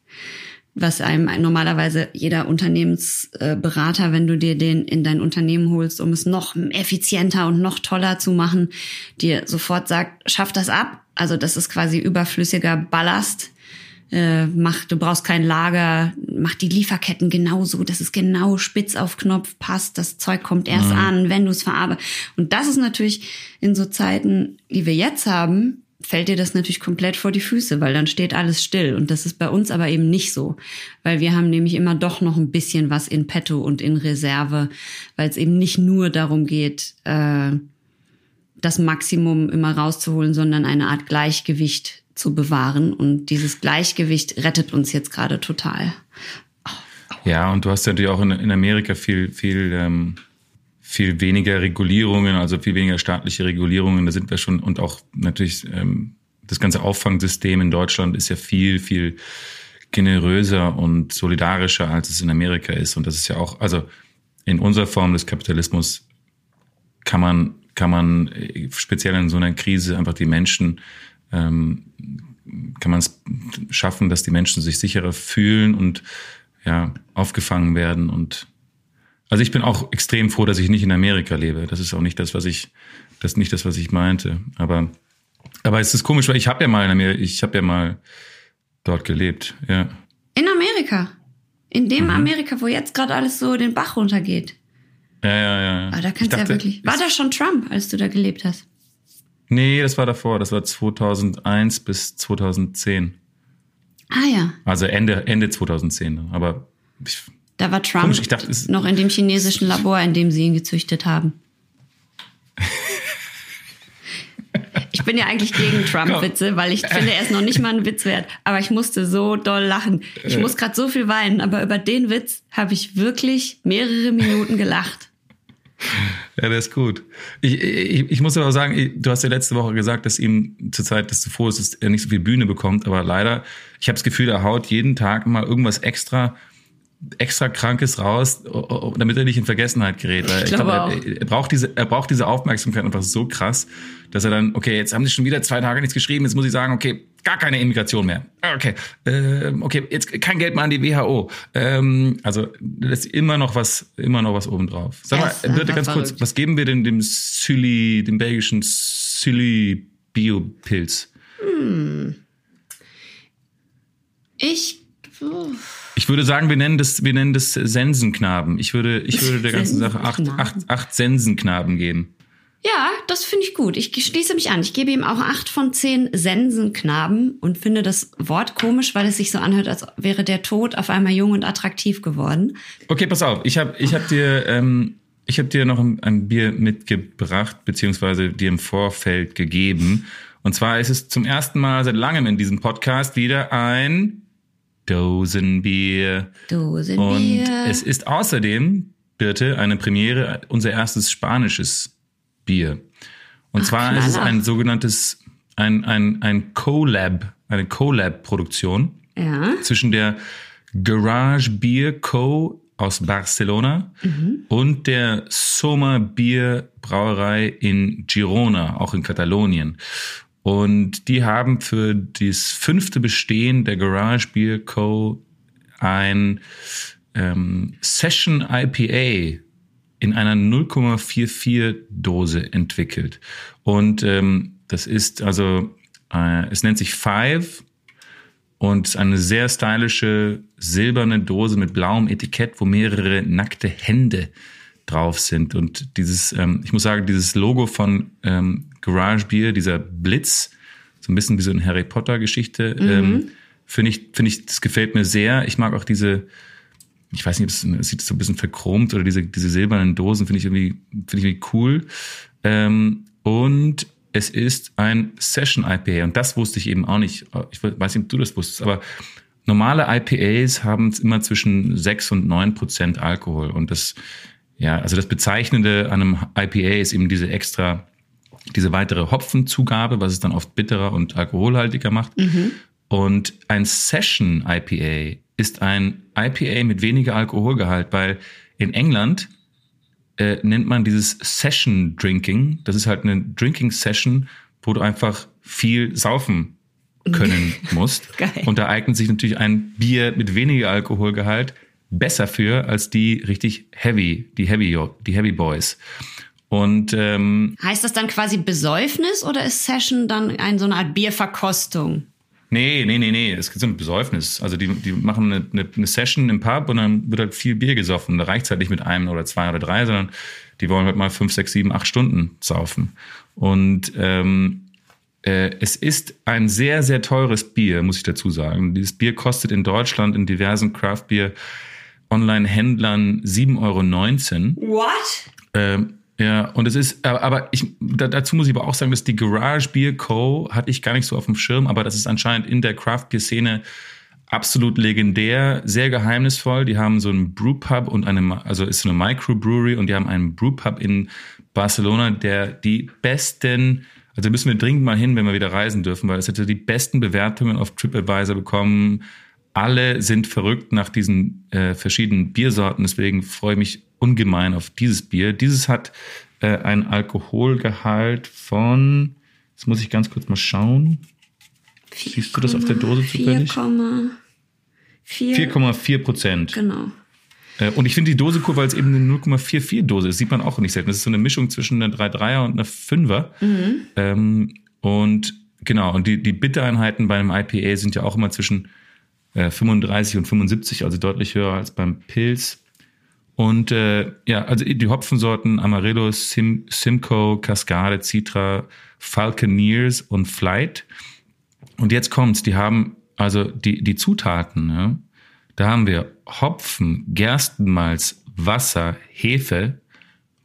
was einem normalerweise jeder Unternehmensberater, wenn du dir den in dein Unternehmen holst, um es noch effizienter und noch toller zu machen, dir sofort sagt, schaff das ab. Also das ist quasi überflüssiger Ballast. Äh, mach, du brauchst kein Lager, mach die Lieferketten genauso, dass es genau spitz auf Knopf passt. Das Zeug kommt erst mhm. an, wenn du es verarbeitest. Und das ist natürlich in so Zeiten, wie wir jetzt haben, fällt dir das natürlich komplett vor die Füße, weil dann steht alles still. Und das ist bei uns aber eben nicht so, weil wir haben nämlich immer doch noch ein bisschen was in petto und in Reserve, weil es eben nicht nur darum geht, äh, das Maximum immer rauszuholen, sondern eine Art Gleichgewicht zu bewahren. Und dieses Gleichgewicht rettet uns jetzt gerade total. Ja, und du hast ja natürlich auch in, in Amerika viel, viel, ähm, viel weniger Regulierungen, also viel weniger staatliche Regulierungen. Da sind wir schon und auch natürlich ähm, das ganze Auffangsystem in Deutschland ist ja viel, viel generöser und solidarischer, als es in Amerika ist. Und das ist ja auch, also in unserer Form des Kapitalismus kann man, kann man äh, speziell in so einer Krise einfach die Menschen ähm, kann man es schaffen, dass die Menschen sich sicherer fühlen und ja, aufgefangen werden. Und also ich bin auch extrem froh, dass ich nicht in Amerika lebe. Das ist auch nicht das, was ich, das nicht das, was ich meinte. Aber, aber es ist komisch, weil ich habe ja mal in Amerika, ich habe ja mal dort gelebt, ja. In Amerika? In dem mhm. Amerika, wo jetzt gerade alles so den Bach runtergeht. Ja, ja, ja. Aber da kannst du ja wirklich. War da schon Trump, als du da gelebt hast? Nee, das war davor. Das war 2001 bis 2010. Ah ja. Also Ende, Ende 2010. Aber ich, da war Trump komisch, dachte, noch in dem chinesischen Labor, in dem sie ihn gezüchtet haben. Ich bin ja eigentlich gegen Trump-Witze, weil ich finde, er ist noch nicht mal ein Witz wert. Aber ich musste so doll lachen. Ich muss gerade so viel weinen, aber über den Witz habe ich wirklich mehrere Minuten gelacht. Ja, der ist gut. Ich, ich, ich muss aber sagen, du hast ja letzte Woche gesagt, dass ihm zur Zeit des zuvor ist, dass er nicht so viel Bühne bekommt, aber leider, ich habe das Gefühl, er haut jeden Tag mal irgendwas extra extra Krankes raus, damit er nicht in Vergessenheit gerät. Weil ich, ich glaube, er, er, braucht diese, er braucht diese Aufmerksamkeit einfach so krass, dass er dann, okay, jetzt haben sie schon wieder zwei Tage nichts geschrieben, jetzt muss ich sagen, okay, gar keine Immigration mehr. Okay, äh, okay, jetzt kein Geld mehr an die WHO. Ähm, also das ist immer noch was, immer noch was obendrauf. Sag mal, bitte ganz kurz, was geben wir denn dem Süli, dem belgischen Süli Biopilz? Hm. Ich. Ich würde sagen, wir nennen das, wir nennen das Sensenknaben. Ich würde, ich würde der ganzen Sache acht, acht, acht Sensenknaben geben. Ja, das finde ich gut. Ich schließe mich an. Ich gebe ihm auch acht von zehn Sensenknaben und finde das Wort komisch, weil es sich so anhört, als wäre der Tod auf einmal jung und attraktiv geworden. Okay, pass auf. Ich habe ich hab dir, ähm, ich hab dir noch ein, ein Bier mitgebracht, beziehungsweise dir im Vorfeld gegeben. Und zwar ist es zum ersten Mal seit langem in diesem Podcast wieder ein Dosenbier. Dosenbier. Und es ist außerdem, Birte, eine Premiere, unser erstes spanisches Bier. Und Ach, zwar knaller. ist es ein sogenanntes, ein, ein, ein Collab, eine Collab-Produktion ja. zwischen der Garage Beer Co. aus Barcelona mhm. und der Soma Bier Brauerei in Girona, auch in Katalonien. Und die haben für das fünfte Bestehen der Garage Beer Co. ein ähm, Session IPA in einer 0,44 Dose entwickelt. Und ähm, das ist also, äh, es nennt sich Five und eine sehr stylische silberne Dose mit blauem Etikett, wo mehrere nackte Hände drauf sind. Und dieses, ähm, ich muss sagen, dieses Logo von ähm, Garage Beer, dieser Blitz, so ein bisschen wie so eine Harry Potter Geschichte, mhm. ähm, finde ich, finde ich, das gefällt mir sehr. Ich mag auch diese, ich weiß nicht, es sieht so ein bisschen verchromt oder diese, diese silbernen Dosen finde ich irgendwie, finde ich irgendwie cool. Ähm, und es ist ein Session IPA und das wusste ich eben auch nicht. Ich weiß nicht, ob du das wusstest, aber normale IPAs haben immer zwischen sechs und neun Prozent Alkohol und das, ja, also das Bezeichnende an einem IPA ist eben diese extra, diese weitere Hopfenzugabe, was es dann oft bitterer und alkoholhaltiger macht. Mhm. Und ein Session IPA ist ein IPA mit weniger Alkoholgehalt, weil in England äh, nennt man dieses Session Drinking. Das ist halt eine Drinking Session, wo du einfach viel saufen können musst. Geil. Und da eignet sich natürlich ein Bier mit weniger Alkoholgehalt besser für als die richtig Heavy, die Heavy, die Heavy Boys. Und ähm, heißt das dann quasi Besäufnis oder ist Session dann ein, so eine Art Bierverkostung? Nee, nee, nee, nee. Es gibt so ein Besäufnis. Also die, die machen eine, eine, eine Session im Pub und dann wird halt viel Bier gesoffen. Da reicht es halt nicht mit einem oder zwei oder drei, sondern die wollen halt mal fünf, sechs, sieben, acht Stunden saufen. Und ähm, äh, es ist ein sehr, sehr teures Bier, muss ich dazu sagen. Dieses Bier kostet in Deutschland in diversen Craft Beer Online-Händlern 7,19 Euro. What? Ähm, ja, und es ist, aber ich, dazu muss ich aber auch sagen, dass die Garage Beer Co. hatte ich gar nicht so auf dem Schirm, aber das ist anscheinend in der Craft Beer Szene absolut legendär, sehr geheimnisvoll. Die haben so einen Brewpub und eine, also ist so eine Microbrewery und die haben einen Brewpub in Barcelona, der die besten, also müssen wir dringend mal hin, wenn wir wieder reisen dürfen, weil es hätte die besten Bewertungen auf TripAdvisor bekommen. Alle sind verrückt nach diesen äh, verschiedenen Biersorten, deswegen freue ich mich ungemein auf dieses Bier. Dieses hat äh, ein Alkoholgehalt von, jetzt muss ich ganz kurz mal schauen. 4, Siehst du das auf der Dose zufällig? 4,4 Prozent. Genau. Äh, und ich finde die Dose cool, weil es eben eine 0,44 Dose ist. Sieht man auch nicht selten. Das ist so eine Mischung zwischen einer 3,3er und einer 5er. Mhm. Ähm, und genau, und die, die Bittereinheiten bei einem IPA sind ja auch immer zwischen äh, 35 und 75, also deutlich höher als beim Pilz. Und äh, ja, also die Hopfensorten Amarillo, Sim, Simcoe, Cascade, Citra, Falconeers und Flight. Und jetzt kommt's, die haben also die, die Zutaten, ja, da haben wir Hopfen, Gerstenmalz, Wasser, Hefe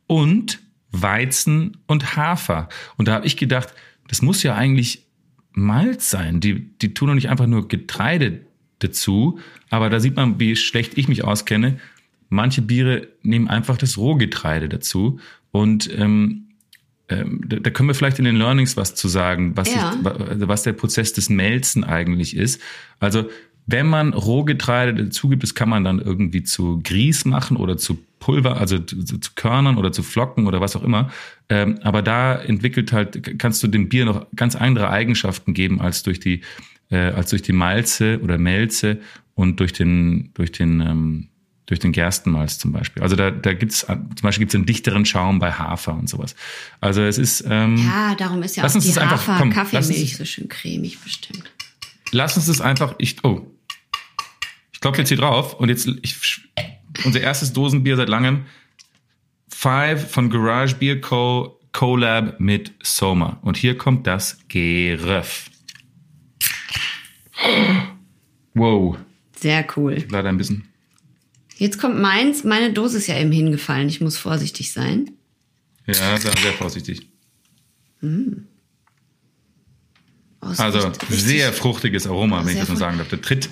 und Weizen und Hafer. Und da habe ich gedacht, das muss ja eigentlich Malz sein. Die, die tun doch nicht einfach nur Getreide dazu. Aber da sieht man, wie schlecht ich mich auskenne. Manche Biere nehmen einfach das Rohgetreide dazu und ähm, ähm, da, da können wir vielleicht in den Learnings was zu sagen, was, ja. ich, also was der Prozess des Melzen eigentlich ist. Also wenn man Rohgetreide dazu gibt, das kann man dann irgendwie zu Grieß machen oder zu Pulver, also zu, zu Körnern oder zu Flocken oder was auch immer. Ähm, aber da entwickelt halt, kannst du dem Bier noch ganz andere Eigenschaften geben als durch die, äh, als durch die Malze oder Melze und durch den, durch den ähm, durch den Gerstenmalz zum Beispiel. Also da, da gibt's zum Beispiel gibt's einen dichteren Schaum bei Hafer und sowas. Also es ist ähm, Ja, darum ist ja auch die einfach- komm, das- so schön cremig bestimmt. lass uns das einfach. Ich oh, ich klopfe jetzt hier drauf und jetzt ich, unser erstes Dosenbier seit langem. Five von Garage Beer Co. Collab mit Soma. Und hier kommt das Geröff. Wow, Sehr cool. leider ein bisschen. Jetzt kommt meins. Meine Dose ist ja eben hingefallen. Ich muss vorsichtig sein. Ja, sehr, sehr vorsichtig. Oh, es Also richtig- sehr fruchtiges Aroma, wenn ich das mal sagen darf. Der tritt,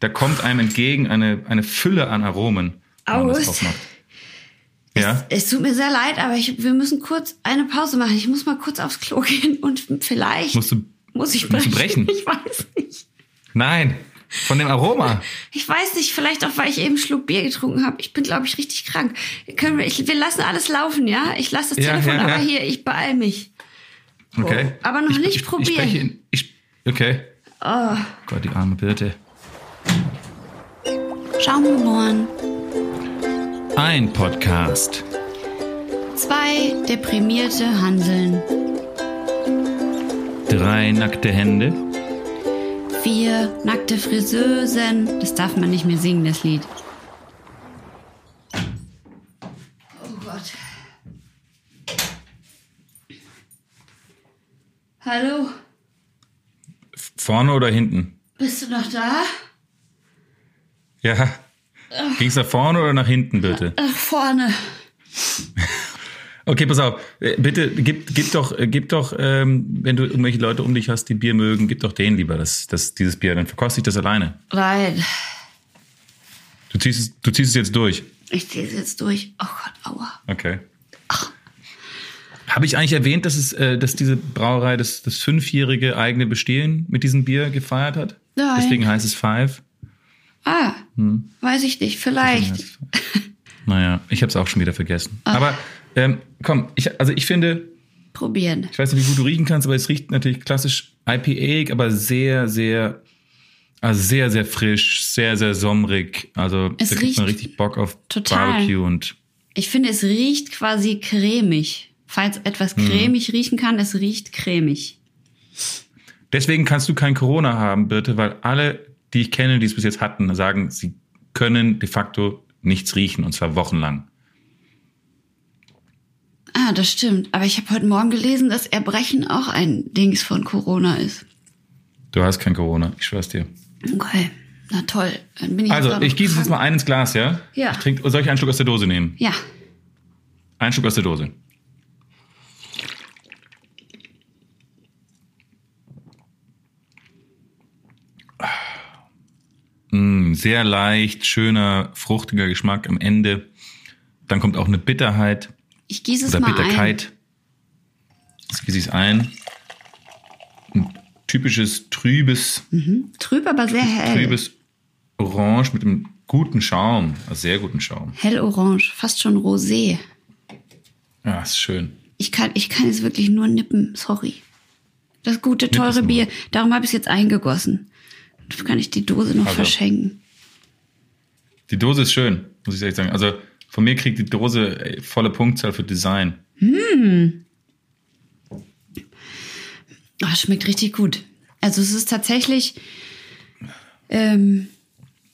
da kommt einem entgegen eine, eine Fülle an Aromen, Aus. aufmacht. Ja, Es tut mir sehr leid, aber ich, wir müssen kurz eine Pause machen. Ich muss mal kurz aufs Klo gehen und vielleicht musst du, muss ich musst du brechen. brechen? Ich weiß nicht. Nein, von dem Aroma. Ich weiß nicht, vielleicht auch, weil ich eben einen Schluck Bier getrunken habe. Ich bin, glaube ich, richtig krank. Können wir, ich, wir lassen alles laufen, ja? Ich lasse das Ja, Telefon, ja, ja. aber hier, ich beeil mich. Okay. Oh, aber noch nicht ich, probieren. Ich spreche in, ich, okay. Oh, Gott, die arme Birte. Schaumgeboren. Ein Podcast. Zwei deprimierte Hanseln. Drei nackte Hände. Vier nackte Friseusen. Das darf man nicht mehr singen, das Lied. Oh Gott. Hallo, Vorne oder hinten? bist du noch da? Ja. Ging's nach vorne oder nach hinten, bitte? Ach, vorne. Okay, pass auf. Äh, Bitte gib, gib doch, äh, gib doch, ähm, wenn du irgendwelche Leute um dich hast, die Bier mögen, gib doch denen lieber das, das, dieses Bier. Dann verkoste ich das alleine. Nein, Du ziehst es, du ziehst es jetzt durch. ich ziehe es jetzt durch. Oh Gott, aua. Okay. Habe ich eigentlich erwähnt, dass es, äh, dass diese Brauerei das, das fünfjährige eigene Bestehen mit diesem Bier gefeiert hat? Nein. Deswegen heißt es Five. Ah, weiß ich nicht, vielleicht. Naja, ich habe es auch schon wieder vergessen. Aber ähm, komm, ich, also ich finde, Probieren. ich weiß nicht, wie gut du riechen kannst, aber es riecht natürlich klassisch IPA, aber sehr, sehr, also sehr, sehr frisch, sehr, sehr sommerig. Also Es da kriegt man riecht richtig Bock auf total. Barbecue und Ich finde, es riecht quasi cremig. Falls etwas Mhm. cremig riechen kann, es riecht cremig. Deswegen kannst du kein Corona haben, Birte, weil alle, die ich kenne, die es bis jetzt hatten, sagen, sie können de facto nichts riechen und zwar wochenlang. Ah, das stimmt. Aber ich habe heute Morgen gelesen, dass Erbrechen auch ein Dings von Corona ist. Du hast kein Corona, ich schwör's dir. Okay, na toll. Dann bin ich Also, ich gieße jetzt mal einen ins Glas, ja? Ja. Ich trink, soll ich einen Schluck aus der Dose nehmen? Ja, Einen Schluck aus der Dose. Mm, sehr leicht, schöner, fruchtiger Geschmack am Ende. Dann kommt auch eine Bitterheit ich gieße es oder mal ein. Bitterkeit. Jetzt gieße ich es ein. Ein typisches trübes, Trüb, aber sehr hell. trübes Orange mit einem guten Schaum, also sehr guten Schaum. Hellorange, fast schon rosé. Ja, ist schön. Ich kann, ich kann jetzt wirklich nur nippen, sorry. Das gute, es teure. Bier, darum habe ich es jetzt eingegossen. Dann kann ich die Dose noch Also. verschenken. Die Dose ist schön, muss ich ehrlich sagen. Also von mir kriegt die Dose ey, volle Punktzahl für Design. Ah, schmeckt richtig gut. Also es ist tatsächlich, ähm,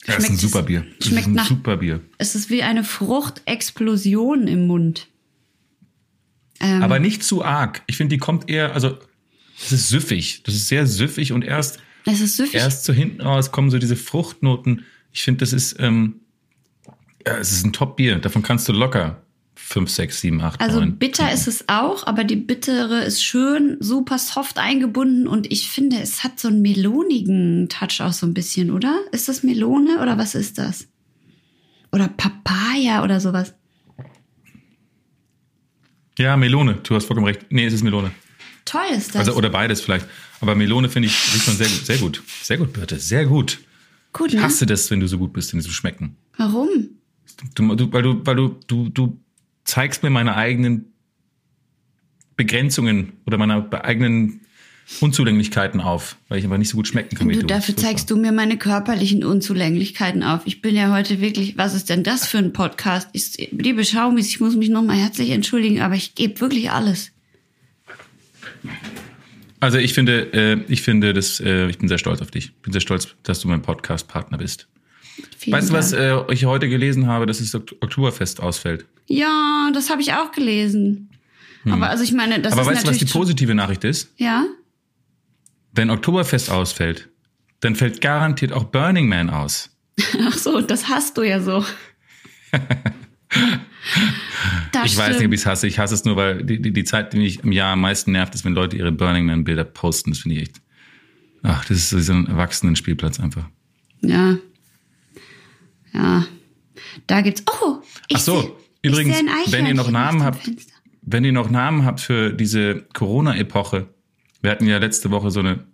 Ja, ist ein Schmeckt es- super Bier. Das schmeckt ist ein nach- super Bier. es ist wie eine Fruchtexplosion im Mund. Ähm, Aber nicht zu arg. Ich finde, die kommt eher, also es ist süffig. Das ist sehr süffig und erst, es ist süffig. erst so hinten raus kommen so diese Fruchtnoten. Ich finde, das ist, ähm, ja, es ist ein Top-Bier. Davon kannst du locker fünf, sechs, sieben, acht, Also neun. bitter ist es auch, aber die bittere ist schön, super soft eingebunden und ich finde, es hat so einen melonigen Touch auch so ein bisschen, oder? Ist das Melone oder was ist das? Oder Papaya oder sowas? Ja, Melone. Du hast vollkommen recht. Nee, es ist Melone. Toll ist das. Also, oder beides vielleicht. Aber Melone finde ich, riecht man sehr, gut. sehr gut. Sehr gut, Birte. Sehr gut. Gut, Ich ne? hasse das, wenn du so gut bist in diesem Schmecken. Warum? Du, du, weil du, weil du, du, du zeigst mir meine eigenen Begrenzungen oder meine eigenen Unzulänglichkeiten auf, weil ich aber nicht so gut schmecken kann wie Du, du. dafür zeigst du mir meine körperlichen Unzulänglichkeiten auf. Ich bin ja heute wirklich, was ist denn das für ein Podcast? Ich, liebe Schaumis, ich muss mich nochmal herzlich entschuldigen, aber ich gebe wirklich alles. Also ich finde, äh, ich finde, das, äh, ich bin sehr stolz auf dich. Ich bin sehr stolz, dass du mein Podcast-Partner bist. Vielen weißt du, was äh, ich heute gelesen habe, dass das Ok- Oktoberfest ausfällt? Ja, das habe ich auch gelesen. Aber also ich meine, das Hm. Aber ist weißt du, was die positive Nachricht ist? ja? Wenn Oktoberfest ausfällt, dann fällt garantiert auch Burning Man aus. Ach so, das hast du ja so. Ich weiß nicht, stimmt. ob ich es hasse. Ich hasse es nur, weil die, die, die Zeit, die mich im Jahr am meisten nervt, ist, wenn Leute ihre Burning Man Bilder posten. Das finde ich echt. Ach, das ist so ein Erwachsenenspielplatz einfach. Ja. Ja. Da gibt's. Oh, ich Ach so, seh, übrigens, wenn ihr noch Namen habt, Fenster. wenn ihr noch Namen habt für diese Corona-Epoche, wir hatten ja letzte Woche so eine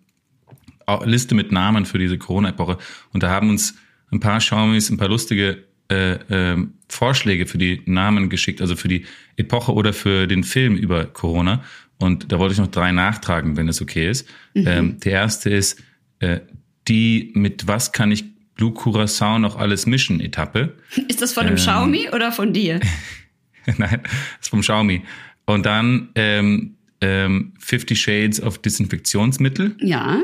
Liste mit Namen für diese Corona-Epoche und da haben uns ein paar Schaumis ein paar lustige äh, ähm, Vorschläge für die Namen geschickt, also für die Epoche oder für den Film über Corona. Und da wollte ich noch drei nachtragen, wenn es okay ist. Ähm, der erste ist äh, die mit was kann ich Blue Curacao noch alles mischen Etappe. Ist das von einem Xiaomi oder von dir? Nein, das ist vom Xiaomi. Und dann ähm, ähm, 50 Shades of Desinfektionsmittel Ja.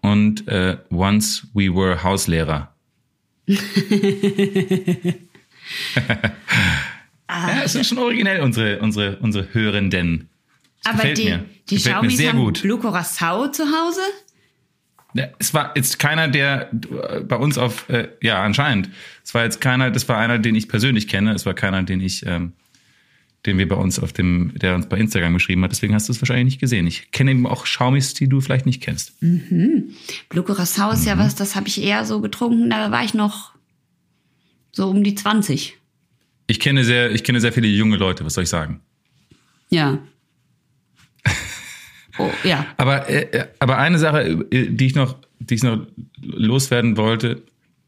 und äh, Once We Were Hauslehrer. ja, es ist schon originell, unsere, unsere, unsere Hörenden. Das Aber die, mir. die Xiaomis haben gut. Blue Curacao zu Hause? Es war jetzt keiner, der äh, bei uns auf, äh, ja, anscheinend. Es war jetzt keiner, das war einer, den ich persönlich kenne. Es war keiner, den ich, ähm, den wir bei uns auf dem, der uns bei Instagram geschrieben hat. Deswegen hast du es wahrscheinlich nicht gesehen. Ich kenne eben auch Schaumis, die du vielleicht nicht kennst. Blue Curacao ist ja Mhm. was, das habe ich eher so getrunken, da war ich noch so um die 20. Ich kenne sehr, ich kenne sehr viele junge Leute, was soll ich sagen? Ja. Oh, ja. Aber, äh, aber eine Sache, äh, die ich noch, die ich noch loswerden wollte,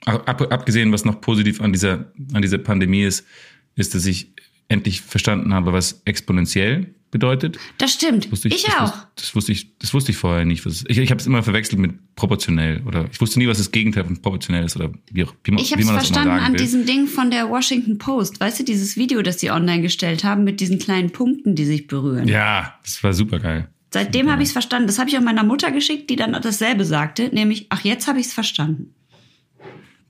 ab, abgesehen, was noch positiv an dieser, an dieser Pandemie ist, ist, dass ich endlich verstanden habe, was exponentiell bedeutet. Das stimmt. Wusste ich das auch. Wusste, das wusste ich, das wusste ich vorher nicht. Ich ich habe es immer verwechselt mit proportionell oder ich wusste nie, was das Gegenteil von proportionell ist oder wie, wie, man- Ich wie habe es man das immer verstanden sagen an will. diesem Ding von der Washington Post. Weißt du, dieses Video, das sie online gestellt haben mit diesen kleinen Punkten, die sich berühren. Ja, das war super geil. Seitdem habe ich es verstanden. Das habe ich auch meiner Mutter geschickt, die dann dasselbe sagte, nämlich, ach, jetzt habe ich es verstanden.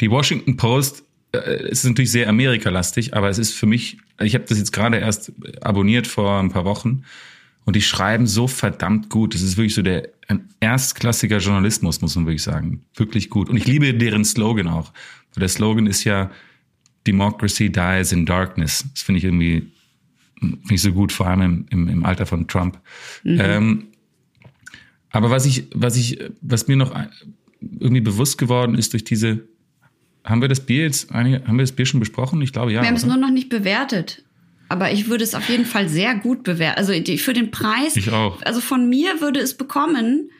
Die Washington Post äh, ist natürlich sehr Amerikalastig, aber es ist für mich, ich habe das jetzt gerade erst abonniert vor ein paar Wochen und die schreiben so verdammt gut. Das ist wirklich so der ein erstklassiger Journalismus, muss man wirklich sagen. Wirklich gut. Und ich liebe deren Slogan auch. Weil der Slogan ist ja Democracy dies in darkness. Das finde ich irgendwie finde ich so gut, vor allem im, im, im Alter von Trump. Ähm, aber was ich, was ich, was mir noch irgendwie bewusst geworden ist durch diese, haben wir das Bier jetzt, einige, haben wir das Bier schon besprochen? Ich glaube ja. Wir haben es nur noch nicht bewertet. Aber ich würde es auf jeden Fall sehr gut bewerten. Also für den Preis. Ich auch. Also von mir würde es bekommen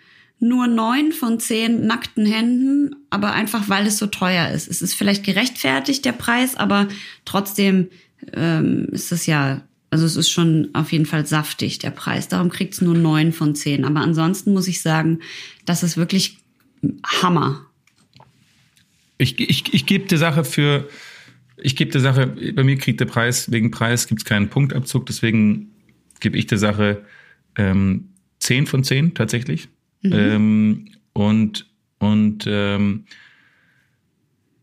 nur neun von zehn nackten Händen, aber einfach weil es so teuer ist. Es ist vielleicht gerechtfertigt, der Preis, aber trotzdem ähm, ist es ja, also es ist schon auf jeden Fall saftig, der Preis. Darum kriegt es nur neun von zehn. Aber ansonsten muss ich sagen, das ist wirklich Hammer. Ich, ich, ich gebe der Sache für, ich gebe der Sache, bei mir kriegt der Preis, wegen Preis gibt es keinen Punktabzug, deswegen gebe ich der Sache ähm, 10 von 10 tatsächlich. Ähm, und und ähm,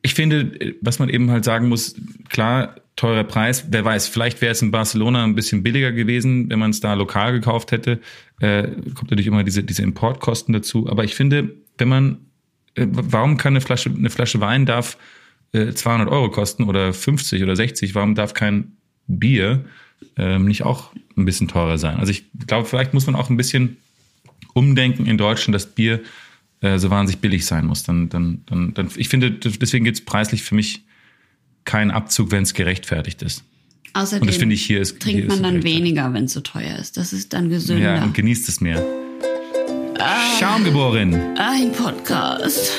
ich finde, was man eben halt sagen muss, klar, teurer Preis, wer weiß, vielleicht wäre es in Barcelona ein bisschen billiger gewesen, wenn man es da lokal gekauft hätte. Äh, kommt natürlich immer diese, diese Importkosten dazu. Aber ich finde, wenn man äh, warum kann eine Flasche, eine Flasche Wein darf äh, 200 Euro kosten oder 50 oder 60? Warum darf kein Bier ähm, nicht auch ein bisschen teurer sein? Also ich glaube, vielleicht muss man auch ein bisschen umdenken in Deutschland, dass Bier äh, so wahnsinnig billig sein muss. Dann, dann, dann, dann ich finde, deswegen gibt es preislich für mich keinen Abzug, wenn es gerechtfertigt ist. Außerdem Und das finde ich hier ist trinkt hier ist man dann weniger, wenn es so teuer ist. Das ist dann gesünder. Ja, und genießt es mehr. Schaumgeboren. Ein Podcast.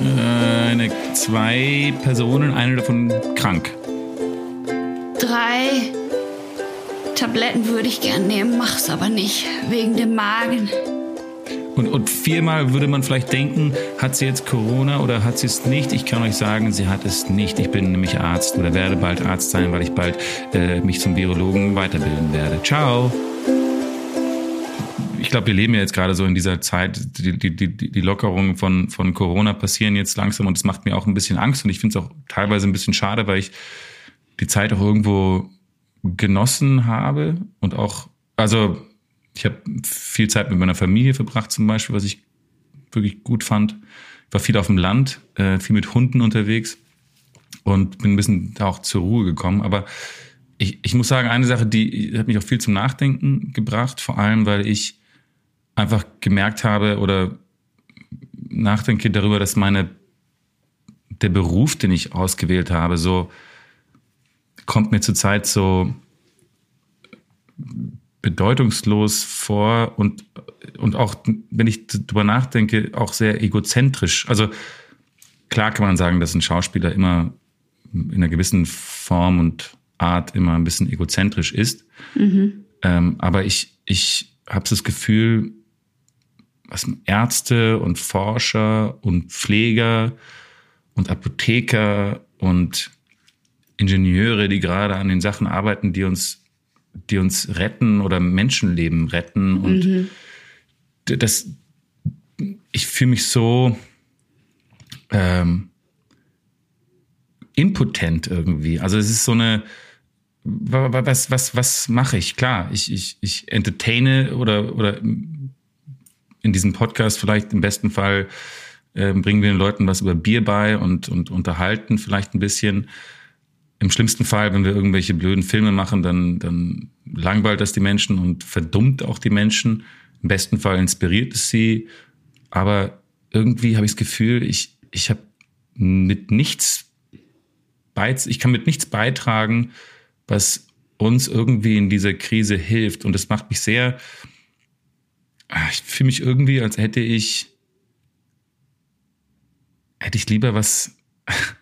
Äh, eine, zwei Personen, eine davon krank. Drei Tabletten würde ich gern nehmen, mach's aber nicht, wegen dem Magen. Und, und viermal würde man vielleicht denken, hat sie jetzt Corona oder hat sie es nicht? Ich kann euch sagen, sie hat es nicht. Ich bin nämlich Arzt oder werde bald Arzt sein, weil ich bald äh, mich zum Virologen weiterbilden werde. Ciao. Ich glaube, wir leben ja jetzt gerade so in dieser Zeit, die, die, die, die Lockerungen von, von Corona passieren jetzt langsam und es macht mir auch ein bisschen Angst und ich finde es auch teilweise ein bisschen schade, weil ich die Zeit auch irgendwo genossen habe und auch, also ich habe viel Zeit mit meiner Familie verbracht zum Beispiel, was ich wirklich gut fand. Ich war viel auf dem Land, äh, viel mit Hunden unterwegs und bin ein bisschen da auch zur Ruhe gekommen. Aber ich, ich muss sagen, eine Sache, die hat mich auch viel zum Nachdenken gebracht, vor allem, weil ich einfach gemerkt habe oder nachdenke darüber, dass meine der Beruf, den ich ausgewählt habe, so kommt mir zurzeit so bedeutungslos vor und, und auch, wenn ich drüber nachdenke, auch sehr egozentrisch. Also klar kann man sagen, dass ein Schauspieler immer in einer gewissen Form und Art immer ein bisschen egozentrisch ist. Mhm. Ähm, aber ich, ich habe das Gefühl, was Ärzte und Forscher und Pfleger und Apotheker und Ingenieure, die gerade an den Sachen arbeiten, die uns die uns retten oder Menschenleben retten. Und mhm. das, ich fühle mich so ähm, impotent irgendwie. Also es ist so eine, was, was, was mache ich? Klar, ich, ich, ich entertaine oder, oder in diesem Podcast vielleicht im besten Fall äh, bringen wir den Leuten was über Bier bei und, und unterhalten vielleicht ein bisschen. Im schlimmsten Fall, wenn wir irgendwelche blöden Filme machen, dann, dann langweilt das die Menschen und verdummt auch die Menschen. Im besten Fall inspiriert es sie. Aber irgendwie habe ich das Gefühl, ich, ich habe mit nichts beiz ich kann mit nichts beitragen, was uns irgendwie in dieser Krise hilft. Und das macht mich sehr, ah, ich fühle mich irgendwie, als hätte ich, hätte ich lieber was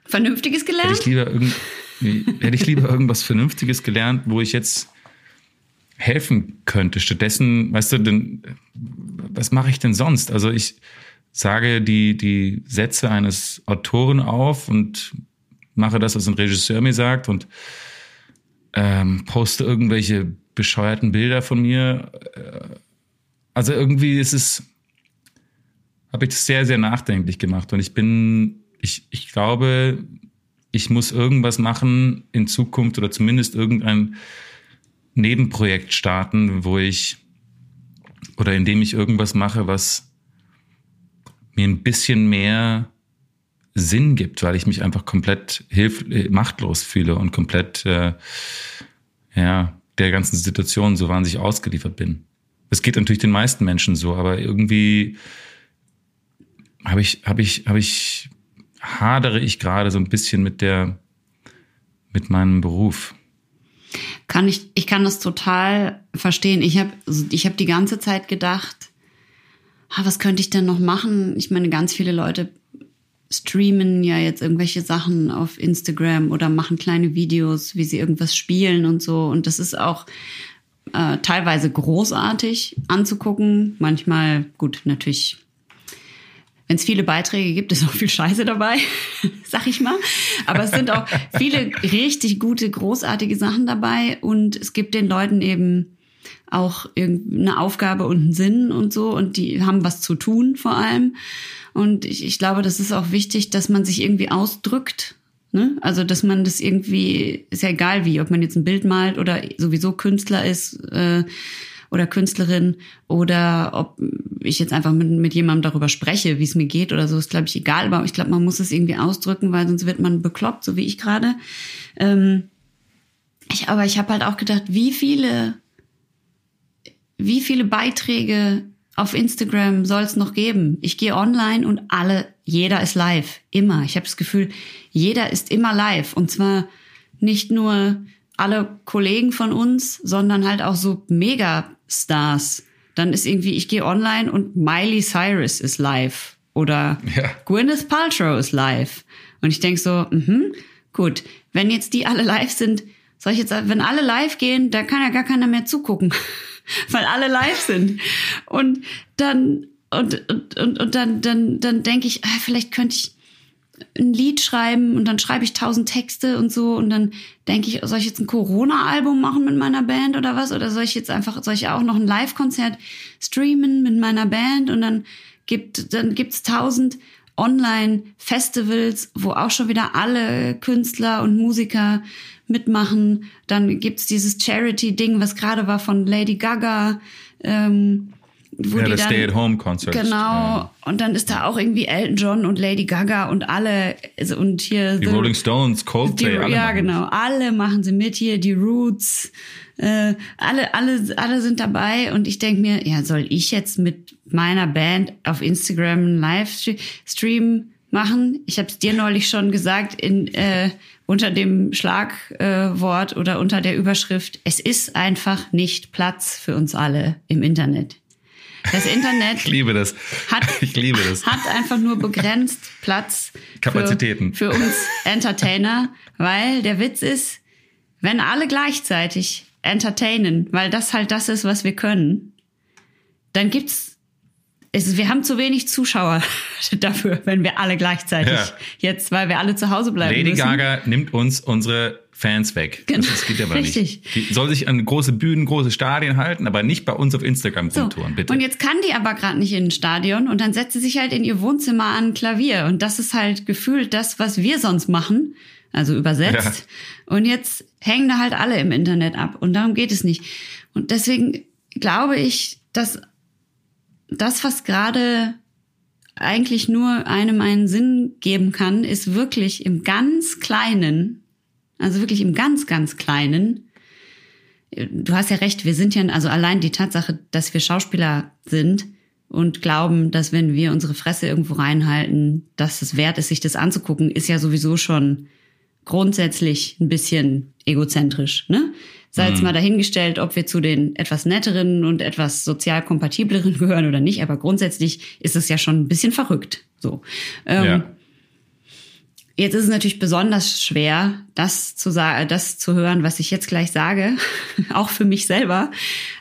Vernünftiges gelernt? Hätte ich lieber irgend, hätte ich lieber irgendwas Vernünftiges gelernt, wo ich jetzt helfen könnte. Stattdessen, weißt du, denn, was mache ich denn sonst? Also ich sage die, die Sätze eines Autoren auf und mache das, was ein Regisseur mir sagt und ähm, poste irgendwelche bescheuerten Bilder von mir. Äh, also irgendwie ist es, habe ich das sehr, sehr nachdenklich gemacht und ich bin, ich, ich glaube, ich muss irgendwas machen in Zukunft oder zumindest irgendein Nebenprojekt starten, wo ich oder in dem ich irgendwas mache, was mir ein bisschen mehr Sinn gibt, weil ich mich einfach komplett hilf machtlos fühle und komplett äh, ja der ganzen Situation so wahnsinnig ausgeliefert bin. Es geht natürlich den meisten Menschen so, aber irgendwie habe ich habe ich habe ich hadere ich gerade so ein bisschen mit der, mit meinem Beruf. Kann ich, ich kann das total verstehen. Ich habe ich hab die ganze Zeit gedacht, ah, was könnte ich denn noch machen? Ich meine, ganz viele Leute streamen ja jetzt irgendwelche Sachen auf Instagram oder machen kleine Videos, wie sie irgendwas spielen und so. Und das ist auch äh, teilweise großartig anzugucken. Manchmal, gut, natürlich wenn es viele Beiträge gibt, ist auch viel Scheiße dabei, sag ich mal. Aber es sind auch viele richtig gute, großartige Sachen dabei und es gibt den Leuten eben auch eine Aufgabe und einen Sinn und so und die haben was zu tun vor allem. Und ich, ich glaube, das ist auch wichtig, dass man sich irgendwie ausdrückt. Ne? Also, dass man das irgendwie, ist ja egal wie, ob man jetzt ein Bild malt oder sowieso Künstler ist, äh, oder Künstlerin oder ob ich jetzt einfach mit, mit jemandem darüber spreche, wie es mir geht oder so, ist, glaube ich, egal. Aber ich glaube, man muss es irgendwie ausdrücken, weil sonst wird man bekloppt, so wie ich gerade. Ähm, ich, aber ich habe halt auch gedacht, wie viele, wie viele Beiträge auf Instagram soll es noch geben? Ich gehe online und alle, jeder ist live, immer. Ich habe das Gefühl, jeder ist immer live und zwar nicht nur alle Kollegen von uns, sondern halt auch so Megastars. Dann ist irgendwie, ich gehe online und Miley Cyrus ist live oder ja. Gwyneth Paltrow ist live. Und ich denk so, mhm, gut, wenn jetzt die alle live sind, Soll ich jetzt, wenn alle live gehen, da kann ja gar keiner mehr zugucken, weil alle live sind. Und dann und und und, und dann dann dann denke ich, ah, vielleicht könnte ich ein Lied schreiben und dann schreibe ich tausend Texte und so und dann denke ich, soll ich jetzt ein Corona-Album machen mit meiner Band oder was? Oder soll ich jetzt einfach, soll ich auch noch ein Live-Konzert streamen mit meiner Band und dann gibt, dann gibt's tausend Online-Festivals, wo auch schon wieder alle Künstler und Musiker mitmachen. Dann gibt's dieses Charity-Ding, was gerade war von Lady Gaga. Ähm, wo ja, die das Stay-at-Home-Konzert. Genau. Ja. Und dann ist da auch irgendwie Elton John und Lady Gaga und alle also und hier die the, Rolling Stones, Coldplay, die, alle ja genau, alle machen sie mit hier, die Roots, äh, alle alle alle sind dabei und ich denk mir, ja soll ich jetzt mit meiner Band auf Instagram einen Livestream machen? Ich habe es dir neulich schon gesagt in äh, unter dem Schlagwort äh, oder unter der Überschrift, es ist einfach nicht Platz für uns alle im Internet. Das Internet. ich liebe das. Hat, ich liebe das. Hat einfach nur begrenzt Platz. Kapazitäten. Für, für uns Entertainer, weil der Witz ist, wenn alle gleichzeitig entertainen, weil das halt das ist, was wir können, dann gibt's es, wir haben zu wenig Zuschauer dafür, wenn wir alle gleichzeitig ja. jetzt, weil wir alle zu Hause bleiben Lady müssen. Gaga nimmt uns unsere Fans weg. Genau. Das, geht aber Richtig. nicht. Die soll sich an große Bühnen, große Stadien halten, aber nicht bei uns auf Instagram so. rumtouren, bitte. Und jetzt kann die aber gerade nicht in ein Stadion und dann setzt sie sich halt in ihr Wohnzimmer an ein Klavier. Und das ist halt gefühlt das, was wir sonst machen. Also übersetzt. Ja. Und jetzt hängen da halt alle im Internet ab. Und darum geht es nicht. Und deswegen glaube ich, dass das, was gerade eigentlich nur einem einen Sinn geben kann, ist wirklich im ganz Kleinen, also wirklich im ganz, ganz Kleinen. Du hast ja recht, wir sind ja, also allein die Tatsache, dass wir Schauspieler sind und glauben, dass wenn wir unsere Fresse irgendwo reinhalten, dass es wert ist, sich das anzugucken, ist ja sowieso schon grundsätzlich ein bisschen egozentrisch, ne? Sei jetzt mhm. mal dahingestellt, ob wir zu den etwas netteren und etwas sozial kompatibleren gehören oder nicht, aber grundsätzlich ist es ja schon ein bisschen verrückt. So. Ähm, ja. Jetzt ist es natürlich besonders schwer, das zu sagen, das zu hören, was ich jetzt gleich sage, auch für mich selber.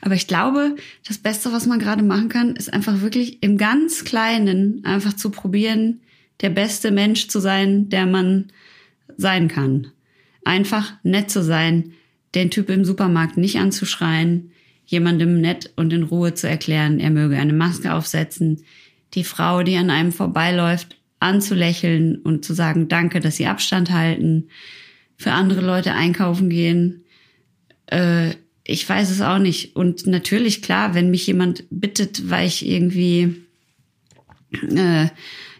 Aber ich glaube, das Beste, was man gerade machen kann, ist einfach wirklich im ganz Kleinen einfach zu probieren, der beste Mensch zu sein, der man sein kann. Einfach nett zu sein, den Typ im Supermarkt nicht anzuschreien, jemandem nett und in Ruhe zu erklären, er möge eine Maske aufsetzen, die Frau, die an einem vorbeiläuft, anzulächeln und zu sagen, danke, dass sie Abstand halten, für andere Leute einkaufen gehen. Äh, ich weiß es auch nicht. Und natürlich, klar, wenn mich jemand bittet, weil ich irgendwie äh,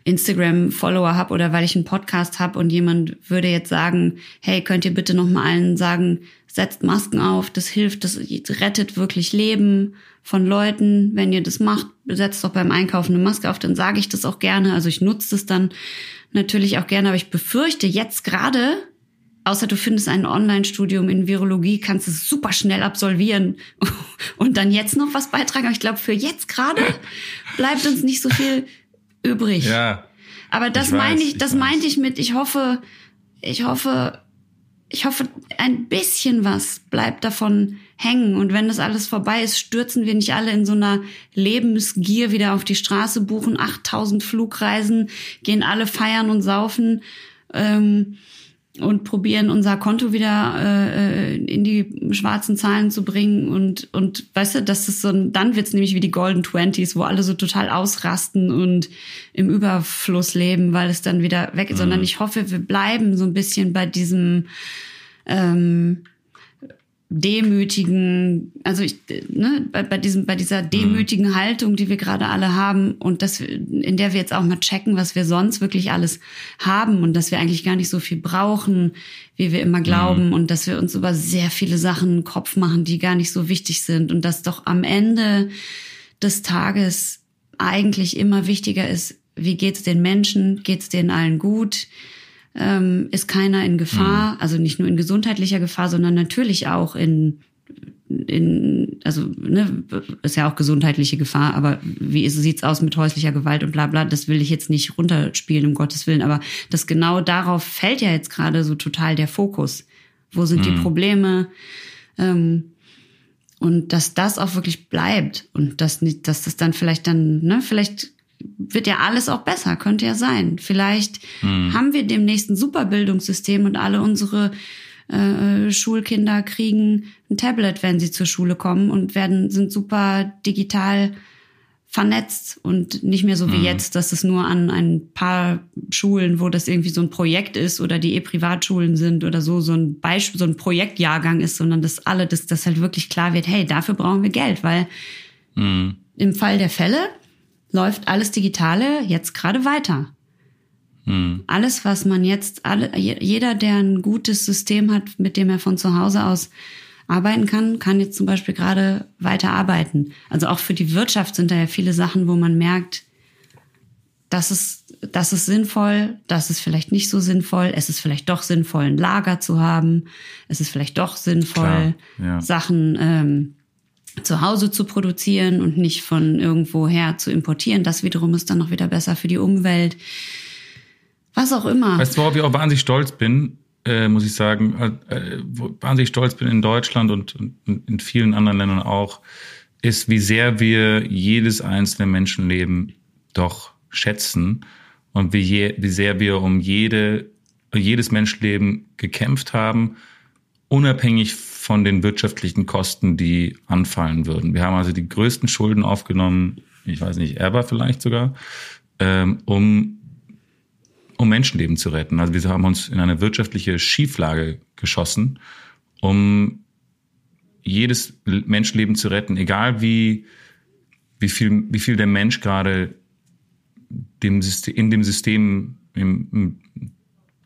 Instagram-Follower habe oder weil ich einen Podcast habe und jemand würde jetzt sagen, hey, könnt ihr bitte noch mal allen sagen, setzt Masken auf, das hilft, das rettet wirklich Leben von Leuten. Wenn ihr das macht, setzt doch beim Einkaufen eine Maske auf, dann sage ich das auch gerne. Also ich nutze das dann natürlich auch gerne, aber ich befürchte jetzt gerade, außer du findest ein Online-Studium in Virologie, kannst es super schnell absolvieren und dann jetzt noch was beitragen. Aber ich glaube, für jetzt gerade bleibt uns nicht so viel übrig. Ja. Aber das meine ich, das meinte ich mit, ich hoffe, ich hoffe, ich hoffe, ein bisschen was bleibt davon hängen. Und wenn das alles vorbei ist, stürzen wir nicht alle in so einer Lebensgier wieder auf die Straße, buchen 8000 Flugreisen, gehen alle feiern und saufen. Ähm, und probieren unser Konto wieder äh, in die schwarzen Zahlen zu bringen und und weißt du, das ist so ein, dann wird's nämlich wie die Golden Twenties, wo alle so total ausrasten und im Überfluss leben, weil es dann wieder weg ist, mhm. sondern ich hoffe, wir bleiben so ein bisschen bei diesem ähm, demütigen, also ich, ne, bei, bei diesem, bei dieser mhm. demütigen Haltung, die wir gerade alle haben und das, in der wir jetzt auch mal checken, was wir sonst wirklich alles haben und dass wir eigentlich gar nicht so viel brauchen, wie wir immer glauben mhm. und dass wir uns über sehr viele Sachen einen Kopf machen, die gar nicht so wichtig sind und dass doch am Ende des Tages eigentlich immer wichtiger ist, wie geht's den Menschen, geht's denen allen gut, ähm, ist keiner in Gefahr, mhm. also nicht nur in gesundheitlicher Gefahr, sondern natürlich auch in in, also ne, ist ja auch gesundheitliche Gefahr, aber wie sieht's aus mit häuslicher Gewalt und bla bla, das will ich jetzt nicht runterspielen, um Gottes Willen, aber das genau darauf fällt ja jetzt gerade so total der Fokus. Wo sind die Probleme? Ähm, und dass das auch wirklich bleibt und dass, nicht, dass das dann vielleicht dann, ne, vielleicht wird ja alles auch besser, könnte ja sein. Vielleicht haben wir demnächst ein super Bildungssystem und alle unsere äh, Schulkinder kriegen ein Tablet, wenn sie zur Schule kommen und werden sind super digital vernetzt und nicht mehr so wie jetzt, dass es nur an ein paar Schulen, wo das irgendwie so ein Projekt ist oder die eh Privatschulen sind oder so, so ein Beispiel, so ein Projektjahrgang ist, sondern dass alle, dass das halt wirklich klar wird, hey, dafür brauchen wir Geld, weil im Fall der Fälle läuft alles Digitale jetzt gerade weiter. Alles, was man jetzt, alle, je- jeder, der ein gutes System hat, mit dem er von zu Hause aus arbeiten kann, kann jetzt zum Beispiel gerade weiter arbeiten. Also auch für die Wirtschaft sind da ja viele Sachen, wo man merkt, das ist, das ist sinnvoll, das ist vielleicht nicht so sinnvoll, es ist vielleicht doch sinnvoll, ein Lager zu haben, es ist vielleicht doch sinnvoll, Klar, ja. Sachen ähm, zu Hause zu produzieren und nicht von irgendwoher zu importieren. Das wiederum ist dann noch wieder besser für die Umwelt. Was auch immer. Weißt du, worauf ich auch wahnsinnig stolz bin, äh, muss ich sagen, äh, wahnsinnig stolz bin in Deutschland und, und in vielen anderen Ländern auch, ist, wie sehr wir jedes einzelne Menschenleben doch schätzen und wie, je, wie sehr wir um jede, jedes Menschenleben gekämpft haben, unabhängig von den wirtschaftlichen Kosten, die anfallen würden. Wir haben also die größten Schulden aufgenommen, ich weiß nicht, ever vielleicht sogar, ähm, um um Menschenleben zu retten. Also wir haben uns in eine wirtschaftliche Schieflage geschossen, um jedes Menschenleben zu retten, egal wie, wie viel, wie viel der Mensch gerade dem System, in dem System, im,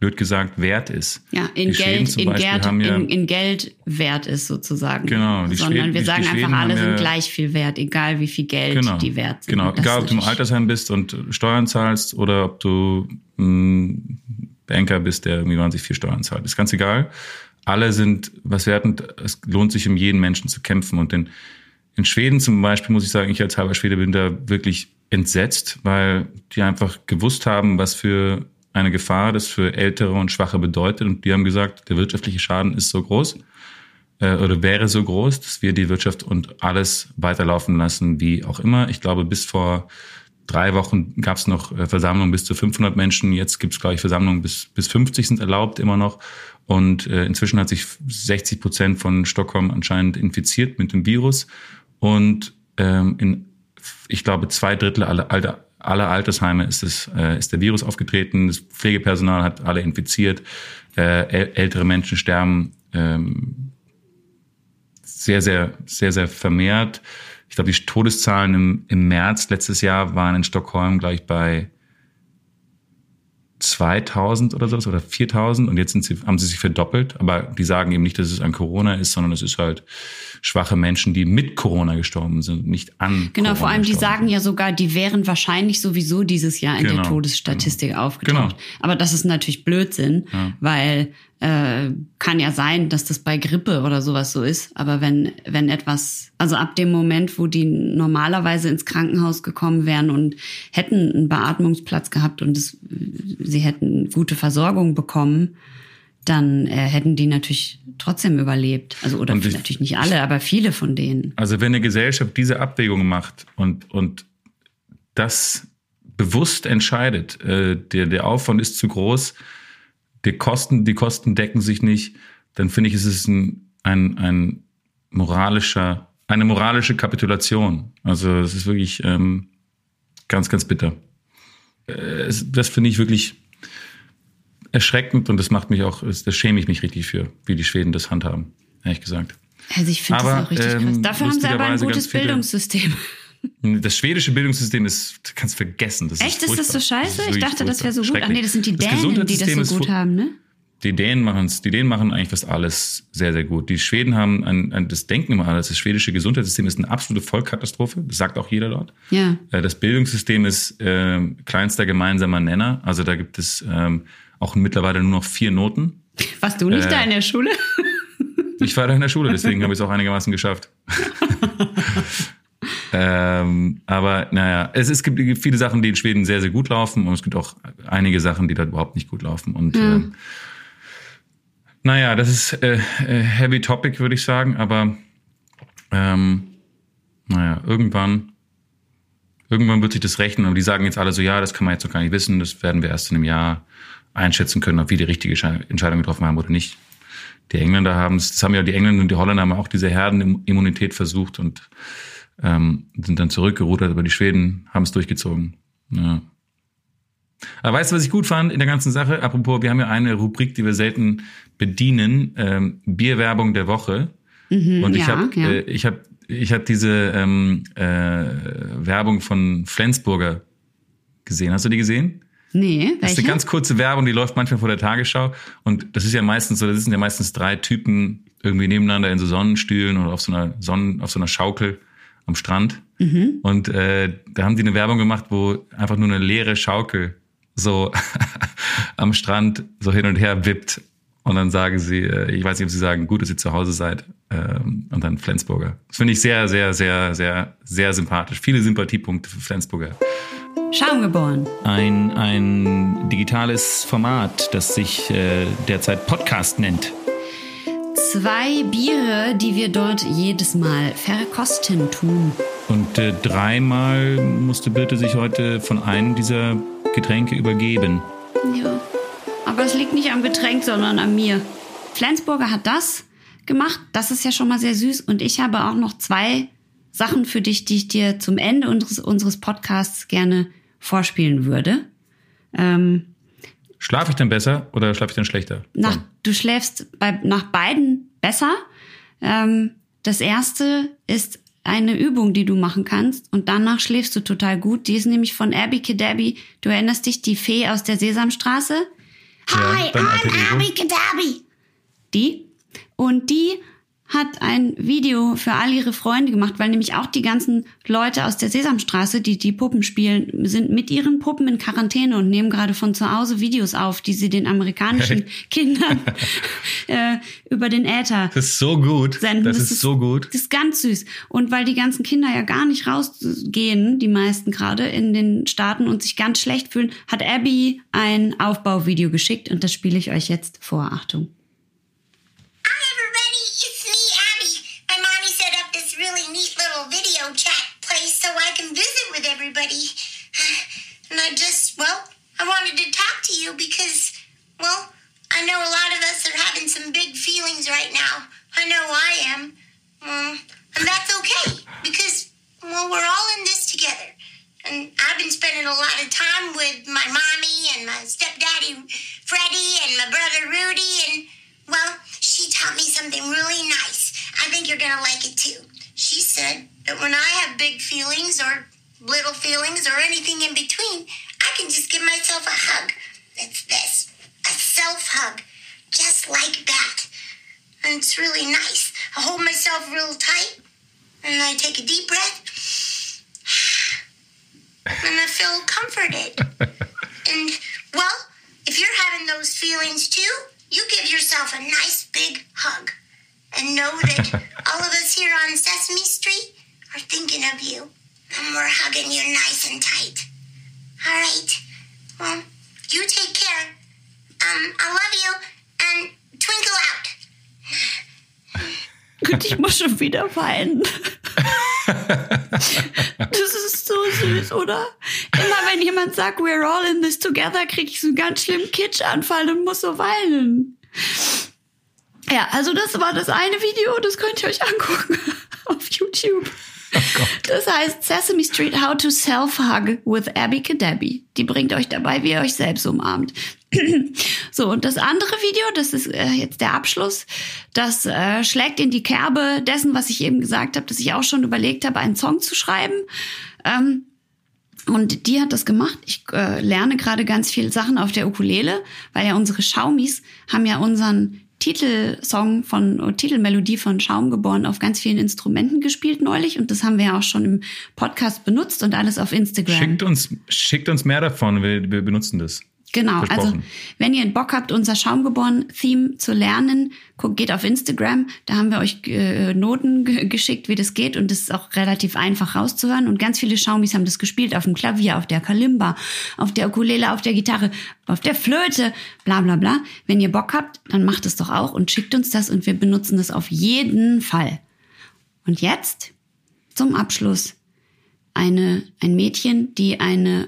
blöd gesagt, wert ist. Ja, in Die Geld, in, Beispiel Geld ja- in, in Geld wert ist sozusagen. Genau, die Sondern Schweden- wir sagen einfach, alle sind ja- gleich viel wert, egal wie viel Geld Genau, die wert sind. genau. Das Egal, ob du im Altersheim bist und Steuern zahlst oder ob du mh, Banker bist, der irgendwie wahnsinnig viel Steuern zahlt. Ist ganz egal. Alle sind was wert und es lohnt sich, um jeden Menschen zu kämpfen. Und in, in Schweden zum Beispiel, muss ich sagen, ich als halber Schwede bin da wirklich entsetzt, weil die einfach gewusst haben, was für eine Gefahr das für Ältere und Schwache bedeutet. Und die haben gesagt, der wirtschaftliche Schaden ist so groß, äh, oder wäre so groß, dass wir die Wirtschaft und alles weiterlaufen lassen, wie auch immer. Ich glaube, bis vor drei Wochen gab es noch äh, Versammlungen bis zu 500 Menschen. Jetzt gibt es, glaube ich, Versammlungen bis, bis 50 sind erlaubt immer noch. Und äh, inzwischen hat sich 60 Prozent von Stockholm anscheinend infiziert mit dem Virus. Und ähm, in, ich glaube, zwei Drittel aller, aller, aller Altersheime ist, es, äh, ist der Virus aufgetreten. Das Pflegepersonal hat alle infiziert. Äh, äl ältere Menschen sterben ähm, sehr, sehr, sehr, sehr vermehrt. Ich glaube, die Todeszahlen im, im März letztes Jahr waren in Stockholm gleich bei 2000 oder so oder 4000 und jetzt sind sie, haben sie sich verdoppelt. Aber die sagen eben nicht, dass es an Corona ist, sondern es ist halt schwache Menschen, die mit Corona gestorben sind, nicht an Genau, Corona vor allem die sagen ja sogar, die wären wahrscheinlich sowieso dieses Jahr in der Genau, Todesstatistik aufgetaucht. Genau. Aber das ist natürlich Blödsinn, weil äh, kann ja sein, dass das bei Grippe oder sowas so ist. Aber wenn, wenn etwas, also ab dem Moment, wo die normalerweise ins Krankenhaus gekommen wären und hätten einen Beatmungsplatz gehabt und es, sie hätten gute Versorgung bekommen, dann äh, hätten die natürlich trotzdem überlebt. Also oder ich- natürlich nicht alle, aber viele von denen. Also wenn eine Gesellschaft diese Abwägung macht und, und das bewusst entscheidet, äh, der, der Aufwand ist zu groß, die Kosten, die Kosten decken sich nicht, dann finde ich, ist es ein, ein, ein moralischer, eine moralische Kapitulation. Also es ist wirklich ähm, ganz, ganz bitter. Äh, es, das finde ich wirklich erschreckend und das macht mich auch, das schäme ich mich richtig für, wie die Schweden das handhaben, ehrlich gesagt. Also ich finde das auch richtig krass. ähm, Dafür haben sie aber ein gutes Bildungssystem. Das schwedische Bildungssystem ist, du kannst vergessen. Das Echt, ist, ist das so scheiße? ist Ich dachte, das wäre so gut. Ach nee, das sind die Das Dänen, die das so gut haben, ne? Die Dänen machen es, die Dänen machen eigentlich fast alles sehr, sehr gut. Die Schweden haben ein, ein das denken immer alles. Das schwedische Gesundheitssystem ist eine absolute Vollkatastrophe. Das sagt auch jeder dort. Ja. Äh, Das Bildungssystem ist äh, kleinster gemeinsamer Nenner. Also da gibt es ähm, auch mittlerweile nur noch vier Noten. Warst du nicht Äh, da in der Schule? Ich war da in der Schule, deswegen habe ich es auch einigermaßen geschafft. ähm, aber naja, es, es gibt viele Sachen, die in Schweden sehr, sehr gut laufen und es gibt auch einige Sachen, die dort überhaupt nicht gut laufen. Und ähm, Naja, das ist äh, äh, heavy topic, würde ich sagen, aber ähm, naja, irgendwann, irgendwann wird sich das rechnen und die sagen jetzt alle so, ja, das kann man jetzt noch gar nicht wissen, das werden wir erst in einem Jahr einschätzen können, ob wir die richtige Entscheidung getroffen haben oder nicht. Die Engländer haben es, das haben ja die Engländer und die Holländer haben auch diese Herdenimmunität versucht und ähm, sind dann zurückgerudert, aber die Schweden haben es durchgezogen. Ja. Aber weißt du, was ich gut fand in der ganzen Sache? Apropos, wir haben ja eine Rubrik, die wir selten bedienen, ähm, Bierwerbung der Woche. Mhm, und ich ja, habe ja. äh, ich hab, ich hab diese ähm, äh, Werbung von Flensburger gesehen. Hast du die gesehen? Nee, welche? Das ist eine ganz kurze Werbung, die läuft manchmal vor der Tagesschau. Und das ist ja meistens so, das sind ja meistens drei Typen irgendwie nebeneinander in so Sonnenstühlen oder auf so einer Sonnen, auf so einer Schaukel am Strand. Mhm. Und äh, da haben die eine Werbung gemacht, wo einfach nur eine leere Schaukel so am Strand so hin und her wippt. Und dann sagen sie, äh, ich weiß nicht, ob sie sagen, gut, dass ihr zu Hause seid. Ähm, und dann Flensburger. Das finde ich sehr, sehr, sehr, sehr, sehr sympathisch. Viele Sympathiepunkte für Flensburger. Schaumgeboren. Ein, ein digitales Format, das sich äh, derzeit Podcast nennt. Zwei Biere, die wir dort jedes Mal verkosten tun. Und äh, dreimal musste Birte sich heute von einem dieser Getränke übergeben. Ja, aber es liegt nicht am Getränk, sondern an mir. Flensburger hat das gemacht, das ist ja schon mal sehr süß. Und ich habe auch noch zwei Sachen für dich, die ich dir zum Ende unseres, unseres Podcasts gerne vorspielen würde. Ähm, Schlafe ich denn besser oder schlafe ich denn schlechter? Nach, du schläfst bei, nach beiden besser. Ähm, das erste ist eine Übung, die du machen kannst und danach schläfst du total gut. Die ist nämlich von Abby Kadabi. Du erinnerst dich, die Fee aus der Sesamstraße? Ja, Hi, I'm Abby Kadabi. Die. Und die hat ein Video für all ihre Freunde gemacht, weil nämlich auch die ganzen Leute aus der Sesamstraße, die die Puppen spielen, sind mit ihren Puppen in Quarantäne und nehmen gerade von zu Hause Videos auf, die sie den amerikanischen Kindern äh, über den Äther Das ist so gut. Senden. Das, das ist, ist so gut. Das ist ganz süß. Und weil die ganzen Kinder ja gar nicht rausgehen, die meisten gerade in den Staaten und sich ganz schlecht fühlen, hat Abby ein Aufbauvideo geschickt und das spiele ich euch jetzt vor. Achtung. Just, well, I wanted to talk to you because, well, I know a lot of us are having some big feelings right now. I know I am. Um, and that's okay because, well, we're all in this together. And I've been spending a lot of time with my mommy and my stepdaddy Freddie and my brother Rudy. And, well, she taught me something really nice. I think you're going to like it too. She said that when I have big feelings or little feelings, or anything in between, I can just give myself a hug. It's this a self hug, just like that. And it's really nice. I hold myself real tight, and I take a deep breath, and I feel comforted. and, well, if you're having those feelings too, you give yourself a nice big hug. And know that all of us here on Sesame Street are thinking of you. And we're hugging you nice and tight. All right. Well, you take care. Um, I love you. And twinkle out. Gut, ich muss schon wieder weinen. Das ist so süß, oder? Immer wenn jemand sagt, we're all in this together, kriege ich so einen ganz schlimmen Kitschanfall und muss so weinen. Ja, also das war das eine Video, das könnt ihr euch angucken auf YouTube. Oh das heißt Sesame Street How to Self-Hug with Abby Kadabi. Die bringt euch dabei, wie ihr euch selbst umarmt. so, und das andere Video, das ist äh, jetzt der Abschluss, das äh, schlägt in die Kerbe dessen, was ich eben gesagt habe, dass ich auch schon überlegt habe, einen Song zu schreiben. Ähm, und die hat das gemacht. Ich äh, lerne gerade ganz viele Sachen auf der Ukulele, weil ja unsere Schaumis haben ja unseren Titelsong von, Titelmelodie von Schaum geboren auf ganz vielen Instrumenten gespielt neulich und das haben wir ja auch schon im Podcast benutzt und alles auf Instagram. Schickt uns, schickt uns mehr davon, wir, wir benutzen das. Genau, also wenn ihr Bock habt, unser Schaumgeboren-Theme zu lernen, guckt, geht auf Instagram. Da haben wir euch äh, Noten ge geschickt, wie das geht. Und das ist auch relativ einfach rauszuhören. Und ganz viele Schaumis haben das gespielt auf dem Klavier, auf der Kalimba, auf der Ukulele, auf der Gitarre, auf der Flöte, bla bla bla. Wenn ihr Bock habt, dann macht es doch auch und schickt uns das und wir benutzen das auf jeden Fall. Und jetzt zum Abschluss eine, ein Mädchen, die eine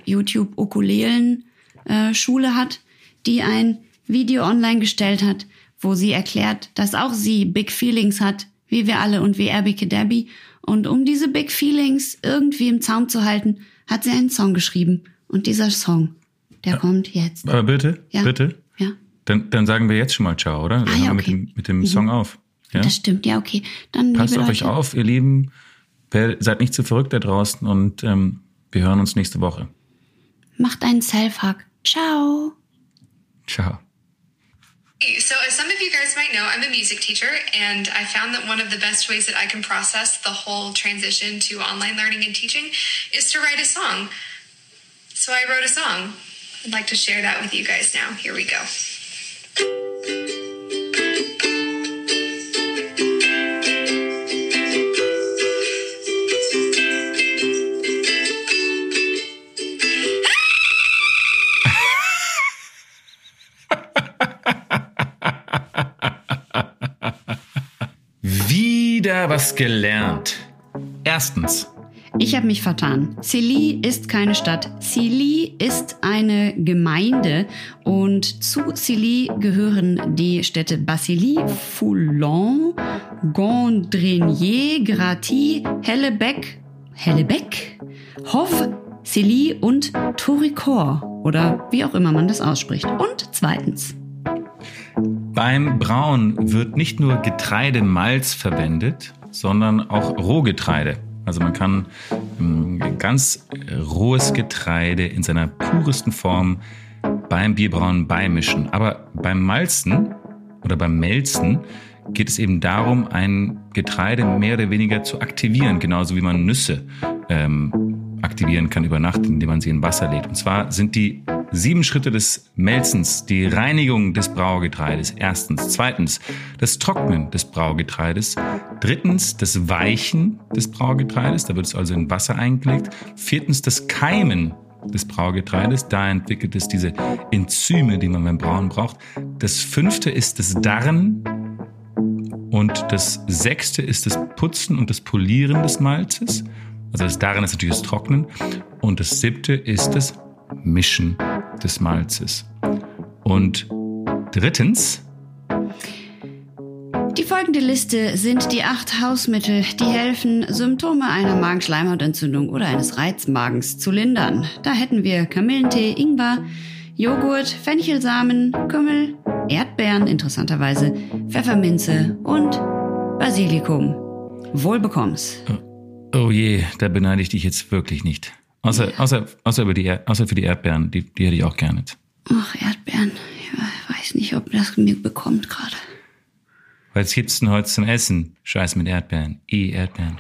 YouTube-Ukulelen-Schule hat, die ein Video online gestellt hat, wo sie erklärt, dass auch sie Big Feelings hat, wie wir alle und wie Abby Debbie. Und um diese Big Feelings irgendwie im Zaum zu halten, hat sie einen Song geschrieben. Und dieser Song, der kommt jetzt. Aber bitte, Ja. bitte. Ja, Dann, dann sagen wir jetzt schon mal Ciao, oder? Dann Ah, ja, wir mit okay. dem, mit dem Song auf. Ja? das stimmt. Ja, okay. Dann Passt auf euch Leute, auf, ihr Lieben. Seid nicht zu verrückt da draußen und ähm, wir hören uns nächste Woche. macht einen Self-Hug. Ciao. Ciao. So, as some of you guys might know, I'm a music teacher, and I found that one of the best ways that I can process the whole transition to online learning and teaching is to write a song. So, I wrote a song. I'd like to share that with you guys now. Here we go. Wieder was gelernt. Erstens, Ich habe mich vertan. Silly ist keine Stadt. Silly ist eine Gemeinde und zu Silly gehören die Städte Bassilly, Foulon, Gondrenier, Graty, Hellebeck, Hellebeck, Hoff, Silly und Toricor oder wie auch immer man das ausspricht. Und zweitens. Beim Brauen wird nicht nur Getreidemalz verwendet, sondern auch Rohgetreide. Also man kann ähm, ganz rohes Getreide in seiner puresten Form beim Bierbrauen beimischen. Aber beim Malzen oder beim Melzen geht es eben darum, ein Getreide mehr oder weniger zu aktivieren, genauso wie man Nüsse ähm, aktivieren kann über Nacht, indem man sie in Wasser legt. Und zwar sind die sieben Schritte des Melzens die Reinigung des Braugetreides. Erstens. Zweitens, das Trocknen des Braugetreides. Drittens, das Weichen des Braugetreides. Da wird es also in Wasser eingelegt. Viertens, das Keimen des Braugetreides. Da entwickelt es diese Enzyme, die man beim Brauen braucht. Das fünfte ist das Darren und das sechste ist das Putzen und das Polieren des Malzes. Also das darin ist natürlich das Trocknen. Und das siebte ist das Mischen des Malzes. Und drittens, Die folgende Liste sind die acht Hausmittel, die helfen, Symptome einer Magenschleimhautentzündung oder eines Reizmagens zu lindern. Da hätten wir Kamillentee, Ingwer, Joghurt, Fenchelsamen, Kümmel, Erdbeeren, interessanterweise, Pfefferminze und Basilikum. Wohlbekomm's. oh je, da beneide ich dich jetzt wirklich nicht. Außer, außer, außer, über die, Er- außer für die Erdbeeren, die, die hätte ich auch gerne. Ach, Erdbeeren. Ich weiß nicht, ob das mir bekommt gerade. Was gibt's denn heute zum Essen? Scheiß mit Erdbeeren. Eh Erdbeeren.